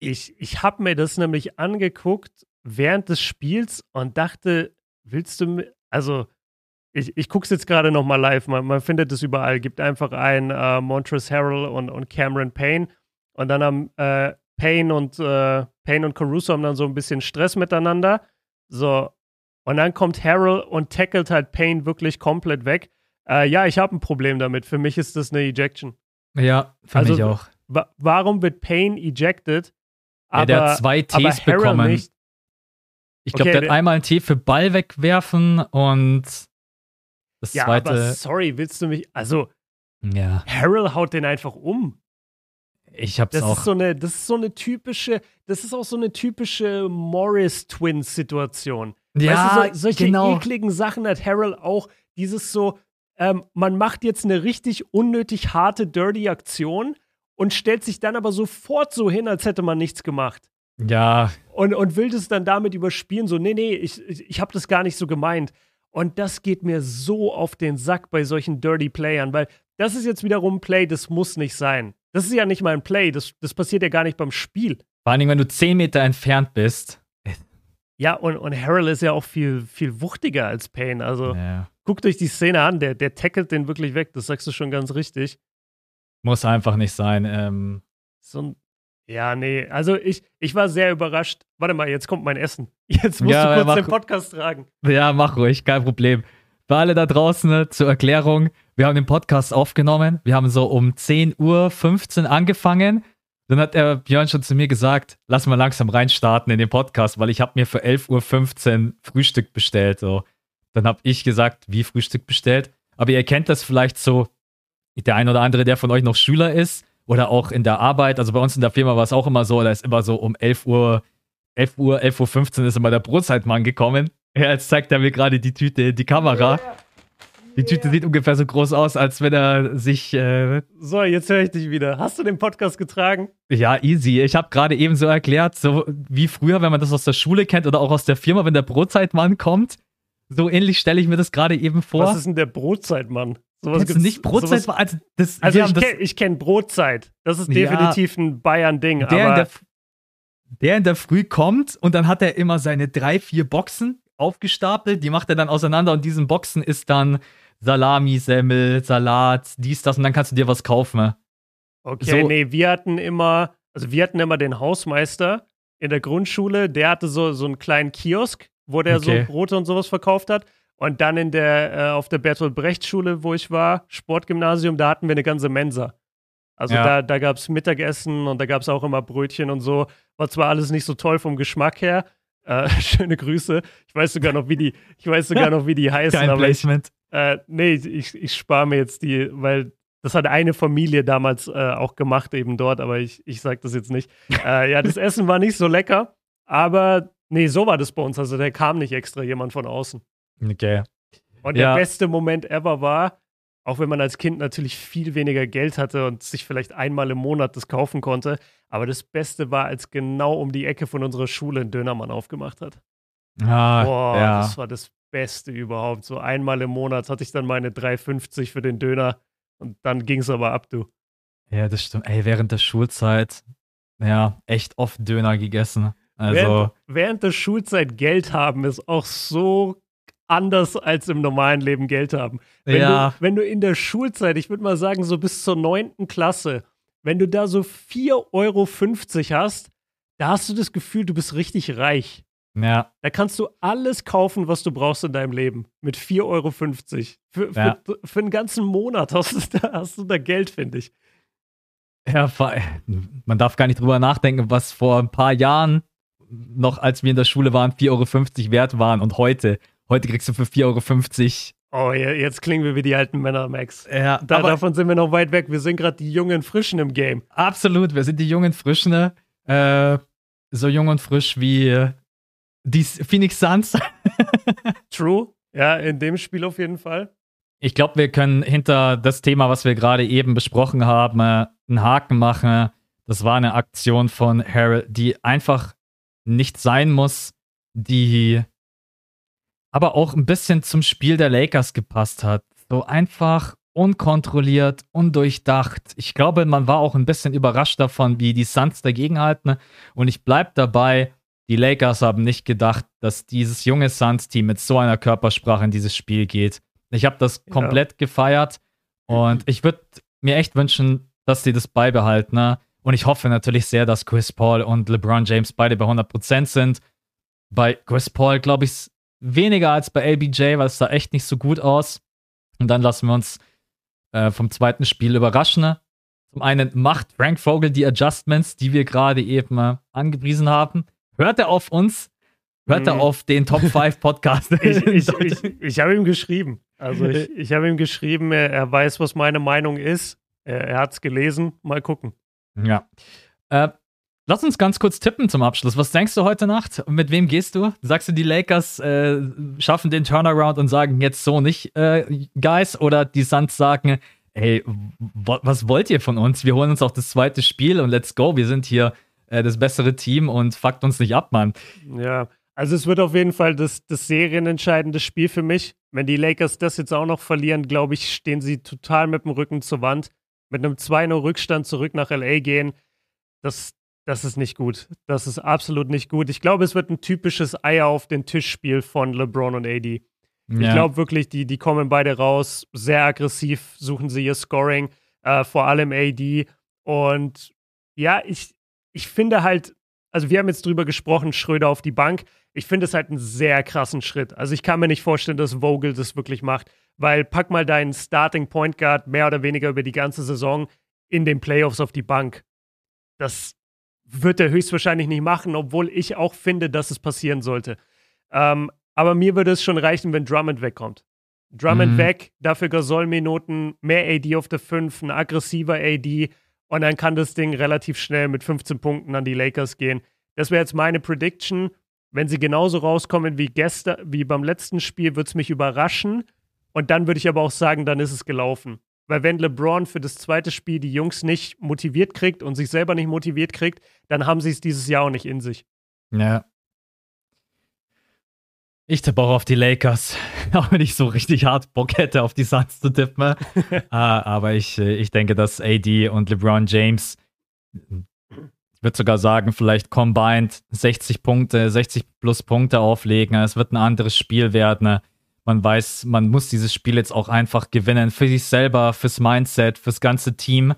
S2: Ich, ich habe mir das nämlich angeguckt während des Spiels und dachte, willst du mir, also ich, ich gucke es jetzt gerade nochmal live, man, man findet es überall, gibt einfach ein äh, Montrezl Harrell und, und Cameron Payne und dann haben äh, Payne und äh, Payne und Caruso haben dann so ein bisschen Stress miteinander. So, und dann kommt Harrell und tackelt halt Payne wirklich komplett weg. Äh, ja, ich habe ein Problem damit. Für mich ist das eine Ejection.
S1: Ja, für also, mich auch.
S2: Wa warum wird Payne ejected?
S1: Aber, ja, der hat zwei Ts bekommen. Nicht? Ich glaube, okay, der hat einmal einen T für Ball wegwerfen und das ja, zweite. Aber
S2: sorry, willst du mich. Also,
S1: ja.
S2: Harrell haut den einfach um.
S1: Ich hab's
S2: das
S1: auch.
S2: Ist so eine, das ist so eine typische, das ist auch so eine typische Morris-Twins-Situation.
S1: Ja,
S2: weißt du, so, solche genau. ekligen Sachen hat Harrell auch. Dieses so, ähm, man macht jetzt eine richtig unnötig harte, dirty Aktion und stellt sich dann aber sofort so hin, als hätte man nichts gemacht.
S1: Ja.
S2: Und, und will das dann damit überspielen, so, nee, nee, ich, ich, ich habe das gar nicht so gemeint. Und das geht mir so auf den Sack bei solchen Dirty Playern, weil das ist jetzt wiederum ein Play, das muss nicht sein. Das ist ja nicht mal ein Play, das, das passiert ja gar nicht beim Spiel.
S1: Vor allem, wenn du 10 Meter entfernt bist.
S2: Ja, und, und Harrell ist ja auch viel, viel wuchtiger als Payne. Also,
S1: ja
S2: guckt euch die Szene an, der, der tackelt den wirklich weg, das sagst du schon ganz richtig.
S1: Muss einfach nicht sein. Ähm.
S2: So ein, ja, nee, also ich, ich war sehr überrascht. Warte mal, jetzt kommt mein Essen. Jetzt musst ja, du kurz den Podcast tragen.
S1: Ja, mach ruhig, kein Problem. Für alle da draußen ne, zur Erklärung, wir haben den Podcast aufgenommen. Wir haben so um 10.15 Uhr angefangen. Dann hat der Björn schon zu mir gesagt, lass mal langsam reinstarten in den Podcast, weil ich habe mir für 11.15 Uhr Frühstück bestellt. So. Dann habe ich gesagt, wie Frühstück bestellt. Aber ihr kennt das vielleicht so, der ein oder andere, der von euch noch Schüler ist oder auch in der Arbeit. Also bei uns in der Firma war es auch immer so, da ist immer so um 11 Uhr, 11 Uhr, 11 Uhr 15 ist immer der Brotzeitmann gekommen. Ja, jetzt zeigt er mir gerade die Tüte, die Kamera. Die Tüte sieht ungefähr so groß aus, als wenn er sich. Äh
S2: so, jetzt höre ich dich wieder. Hast du den Podcast getragen?
S1: Ja, easy. Ich habe gerade eben so erklärt, so wie früher, wenn man das aus der Schule kennt oder auch aus der Firma, wenn der Brotzeitmann kommt. So ähnlich stelle ich mir das gerade eben vor.
S2: Was ist denn der Brotzeitmann?
S1: Sowas Kennst nicht Brotzeit? Also,
S2: das, also ich kenne kenn Brotzeit. Das ist definitiv ja, ein Bayern-Ding. Der,
S1: der, der in der Früh kommt und dann hat er immer seine drei, vier Boxen aufgestapelt. Die macht er dann auseinander und diesen Boxen ist dann Salami, Semmel, Salat, dies, das und dann kannst du dir was kaufen.
S2: Okay, so. nee, wir hatten immer, also wir hatten immer den Hausmeister in der Grundschule, der hatte so, so einen kleinen Kiosk wo der okay. so Brote und sowas verkauft hat. Und dann in der, äh, auf der Bertolt Brecht Schule, wo ich war, Sportgymnasium, da hatten wir eine ganze Mensa. Also ja. da, da gab es Mittagessen und da gab es auch immer Brötchen und so. War zwar alles nicht so toll vom Geschmack her, Äh, schöne Grüße. Ich weiß sogar noch, wie die, ich weiß sogar noch, wie die heißen.
S1: Kein Placement.
S2: Ich, äh, nee, ich, ich spare mir jetzt die, weil das hat eine Familie damals äh, auch gemacht, eben dort, aber ich, ich sage das jetzt nicht. Äh, ja, das Essen war nicht so lecker, aber nee, so war das bei uns. Also da kam nicht extra jemand von außen.
S1: Okay.
S2: Und ja. der beste Moment ever war, auch wenn man als Kind natürlich viel weniger Geld hatte und sich vielleicht einmal im Monat das kaufen konnte. Aber das Beste war, als genau um die Ecke von unserer Schule ein Dönermann aufgemacht hat.
S1: Ah,
S2: Boah,
S1: ja.
S2: das war das Beste überhaupt. So einmal im Monat hatte ich dann meine 3,50 für den Döner und dann ging es aber ab, du.
S1: Ja, das stimmt. Ey, während der Schulzeit, ja, echt oft Döner gegessen. Also.
S2: Während, während der Schulzeit Geld haben ist auch so anders als im normalen Leben Geld haben. Wenn,
S1: ja.
S2: du, wenn du in der Schulzeit, ich würde mal sagen, so bis zur neunten Klasse, wenn du da so 4,50 Euro hast, da hast du das Gefühl, du bist richtig reich.
S1: Ja.
S2: Da kannst du alles kaufen, was du brauchst in deinem Leben. Mit 4,50 Euro. Für,
S1: ja.
S2: für, für, einen ganzen Monat hast du da, hast du da Geld, finde ich.
S1: Ja, man darf gar nicht drüber nachdenken, was vor ein paar Jahren noch, als wir in der Schule waren, 4,50 Euro wert waren und heute Heute kriegst du für 4,50
S2: Euro. Oh, jetzt klingen wir wie die alten Männer, Max.
S1: Ja,
S2: da, davon sind wir noch weit weg. Wir sind gerade die jungen Frischen im Game.
S1: Absolut, wir sind die jungen Frischen. Äh, so jung und frisch wie die Phoenix Suns.
S2: True. Ja, in dem Spiel auf jeden Fall.
S1: Ich glaube, wir können hinter das Thema, was wir gerade eben besprochen haben, äh, einen Haken machen. Das war eine Aktion von Harold, die einfach nicht sein muss, die aber auch ein bisschen zum Spiel der Lakers gepasst hat. So einfach unkontrolliert, undurchdacht. Ich glaube, man war auch ein bisschen überrascht davon, wie die Suns dagegenhalten. Und ich bleibe dabei, die Lakers haben nicht gedacht, dass dieses junge Suns-Team mit so einer Körpersprache in dieses Spiel geht. Ich habe das komplett ja. gefeiert und ich würde mir echt wünschen, dass sie das beibehalten. Ne? Und ich hoffe natürlich sehr, dass Chris Paul und LeBron James beide bei 100% sind. Bei Chris Paul, glaube ich, weniger als bei LBJ, weil es sah echt nicht so gut aus. Und dann lassen wir uns äh, vom zweiten Spiel überraschen. Zum einen macht Frank Vogel die Adjustments, die wir gerade eben äh, angepriesen haben. Hört er auf uns? Hört mhm. er auf den Top 5 Podcast?
S2: ich ich, ich, ich habe ihm geschrieben. Also ich, habe ihm geschrieben, er, er, weiß, was meine Meinung ist. Er, er hat es gelesen. Mal gucken.
S1: Ja. Äh, Lass uns ganz kurz tippen zum Abschluss. Was denkst du heute Nacht? Mit wem gehst du? Sagst du, die Lakers äh, schaffen den Turnaround und sagen jetzt so nicht, äh, Guys? Oder die Suns sagen, hey, was wollt ihr von uns? Wir holen uns auch das zweite Spiel und let's go. Wir sind hier äh, das bessere Team und fuckt uns nicht ab, Mann.
S2: Ja, also es wird auf jeden Fall das, das serienentscheidende Spiel für mich. Wenn die Lakers das jetzt auch noch verlieren, glaube ich, stehen sie total mit dem Rücken zur Wand. Mit einem 2-0-Rückstand zurück nach LA gehen. Das, das ist nicht gut. Das ist absolut nicht gut. Ich glaube, es wird ein typisches Eier auf den Tisch-Spiel von LeBron und AD. Ja. Ich glaube wirklich, die, die kommen beide raus, sehr aggressiv, suchen sie ihr Scoring, äh, vor allem AD. Und ja, ich, ich finde halt, also wir haben jetzt drüber gesprochen, Schröder auf die Bank. Ich finde es halt einen sehr krassen Schritt. Also ich kann mir nicht vorstellen, dass Vogel das wirklich macht, weil pack mal deinen Starting Point Guard mehr oder weniger über die ganze Saison in den Playoffs auf die Bank. Das, wird er höchstwahrscheinlich nicht machen, obwohl ich auch finde, dass es passieren sollte. Ähm, aber mir würde es schon reichen, wenn Drummond wegkommt. Drummond mhm. weg, dafür Gasol-Minuten, mehr AD auf der 5, ein aggressiver AD und dann kann das Ding relativ schnell mit 15 Punkten an die Lakers gehen. Das wäre jetzt meine Prediction. Wenn sie genauso rauskommen wie gestern, wie beim letzten Spiel, würde es mich überraschen. Und dann würde ich aber auch sagen, dann ist es gelaufen. Weil wenn LeBron für das zweite Spiel die Jungs nicht motiviert kriegt und sich selber nicht motiviert kriegt, dann haben sie es dieses Jahr auch nicht in sich.
S1: Ja. Ich tippe auch auf die Lakers, auch wenn ich so richtig hart Bock hätte, auf die Suns zu tippen. ah, aber ich, äh, ich denke, dass AD und LeBron James, ich würde sogar sagen, vielleicht combined 60 Punkte, 60 plus Punkte auflegen. Es wird ein anderes Spiel werden man weiß, man muss dieses Spiel jetzt auch einfach gewinnen für sich selber, fürs Mindset, fürs ganze Team.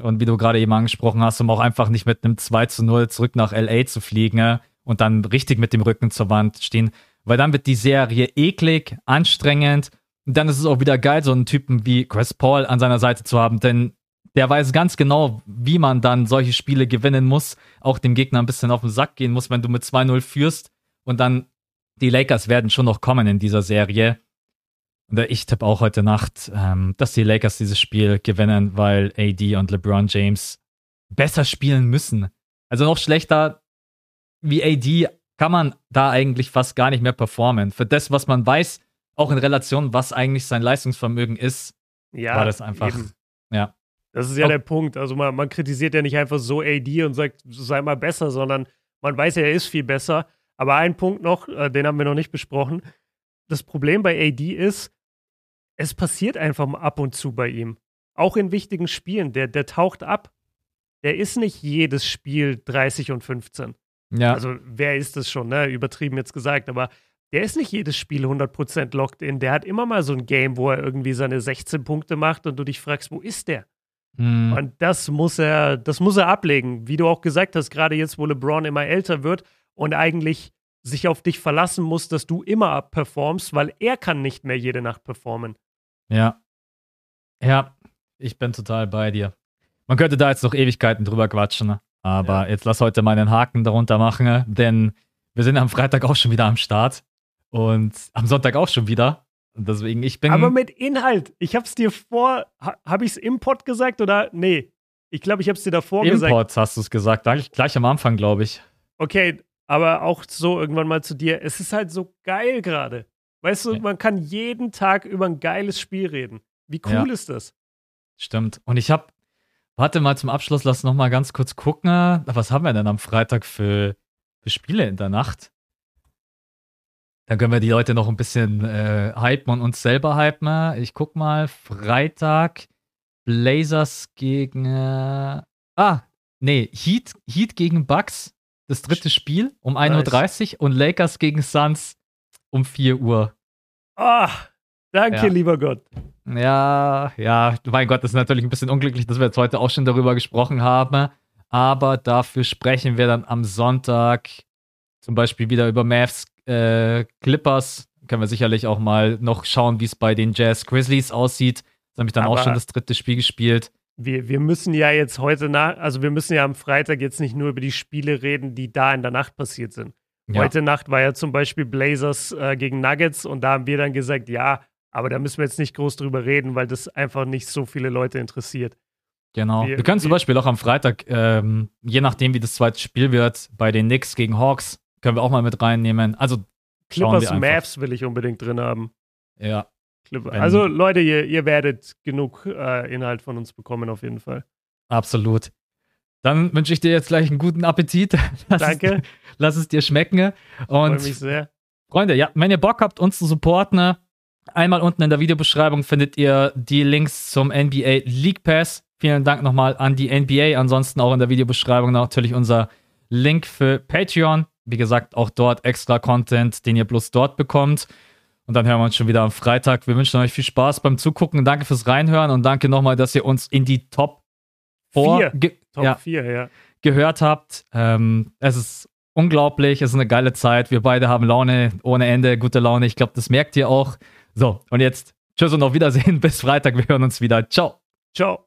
S1: Und wie du gerade eben angesprochen hast, um auch einfach nicht mit einem 2 zu 0 zurück nach LA zu fliegen und dann richtig mit dem Rücken zur Wand stehen. Weil dann wird die Serie eklig, anstrengend. Und dann ist es auch wieder geil, so einen Typen wie Chris Paul an seiner Seite zu haben, denn der weiß ganz genau, wie man dann solche Spiele gewinnen muss, auch dem Gegner ein bisschen auf den Sack gehen muss, wenn du mit 2-0 führst Und dann die Lakers werden schon noch kommen in dieser Serie. Und ich tippe auch heute Nacht, ähm, dass die Lakers dieses Spiel gewinnen, weil AD und LeBron James besser spielen müssen. Also noch schlechter wie AD kann man da eigentlich fast gar nicht mehr performen. Für das, was man weiß, auch in Relation, was eigentlich sein Leistungsvermögen ist, ja, war das einfach, eben. ja.
S2: Das ist ja auch, der Punkt. Also man, man kritisiert ja nicht einfach so AD und sagt, sei mal besser, sondern man weiß ja, er ist viel besser. Aber ein Punkt noch, äh, den haben wir noch nicht besprochen. Das Problem bei AD ist, es passiert einfach ab und zu bei ihm. Auch in wichtigen Spielen. Der, der taucht ab. Der ist nicht jedes Spiel 30 und 15. Ja. Also, wer ist das schon, ne? Übertrieben jetzt gesagt, aber der ist nicht jedes Spiel 100% locked in. Der hat immer mal so ein Game, wo er irgendwie seine 16 Punkte macht und du dich fragst, wo ist der? Mhm. Und das muss er, das muss er ablegen. Wie du auch gesagt hast, gerade jetzt, wo LeBron immer älter wird und eigentlich sich auf dich verlassen muss, dass du immer performst, weil er kann nicht mehr jede Nacht performen.
S1: Ja. Ja, ich bin total bei dir. Man könnte da jetzt noch Ewigkeiten drüber quatschen, ne? aber ja. jetzt lass heute mal einen Haken darunter machen, ne? denn wir sind am Freitag auch schon wieder am Start und am Sonntag auch schon wieder. Und deswegen, ich bin.
S2: Aber mit Inhalt. Ich hab's dir vor. Ha, hab ich's im Pod gesagt oder? Nee. Ich glaube, ich hab's dir davor
S1: Im
S2: gesagt.
S1: Im Pod hast du es gesagt. Gleich, gleich am Anfang, glaube ich.
S2: Okay, aber auch so irgendwann mal zu dir. Es ist halt so geil gerade. Weißt du, ja. man kann jeden Tag über ein geiles Spiel reden. Wie cool ja. ist das?
S1: Stimmt. Und ich hab. Warte mal zum Abschluss, lass noch mal ganz kurz gucken. Was haben wir denn am Freitag für, für Spiele in der Nacht? Dann können wir die Leute noch ein bisschen äh, hypen und uns selber hypen. Ich guck mal, Freitag Blazers gegen. Äh, ah, nee, Heat, Heat gegen Bucks, das dritte Spiel um 1.30 Uhr und Lakers gegen Suns um 4 Uhr.
S2: Ah, danke, ja. lieber Gott.
S1: Ja, ja, mein Gott, das ist natürlich ein bisschen unglücklich, dass wir jetzt heute auch schon darüber gesprochen haben. Aber dafür sprechen wir dann am Sonntag zum Beispiel wieder über Mavs äh, Clippers. Können wir sicherlich auch mal noch schauen, wie es bei den Jazz Grizzlies aussieht. Das habe ich dann Aber auch schon das dritte Spiel gespielt.
S2: Wir, wir müssen ja jetzt heute nach, also wir müssen ja am Freitag jetzt nicht nur über die Spiele reden, die da in der Nacht passiert sind. Ja. Heute Nacht war ja zum Beispiel Blazers äh, gegen Nuggets und da haben wir dann gesagt, ja, aber da müssen wir jetzt nicht groß drüber reden, weil das einfach nicht so viele Leute interessiert.
S1: Genau. Wir, wir können zum Beispiel auch am Freitag, ähm, je nachdem, wie das zweite Spiel wird, bei den Knicks gegen Hawks, können wir auch mal mit reinnehmen. Also
S2: Clippers Maps will ich unbedingt drin haben.
S1: Ja.
S2: Also Leute, ihr, ihr werdet genug äh, Inhalt von uns bekommen auf jeden Fall.
S1: Absolut. Dann wünsche ich dir jetzt gleich einen guten Appetit.
S2: Lass Danke.
S1: Es, lass es dir schmecken. Und
S2: Freue mich sehr.
S1: Freunde, ja, wenn ihr Bock habt, uns zu supporten, einmal unten in der Videobeschreibung findet ihr die Links zum NBA League Pass. Vielen Dank nochmal an die NBA. Ansonsten auch in der Videobeschreibung natürlich unser Link für Patreon. Wie gesagt, auch dort extra Content, den ihr bloß dort bekommt. Und dann hören wir uns schon wieder am Freitag. Wir wünschen euch viel Spaß beim Zugucken. Danke fürs Reinhören und danke nochmal, dass ihr uns in die Top 4
S2: Top ja, 4, ja.
S1: gehört habt. Ähm, es ist unglaublich, es ist eine geile Zeit. Wir beide haben Laune ohne Ende, gute Laune. Ich glaube, das merkt ihr auch. So, und jetzt tschüss und auf Wiedersehen. Bis Freitag. Wir hören uns wieder. Ciao.
S2: Ciao.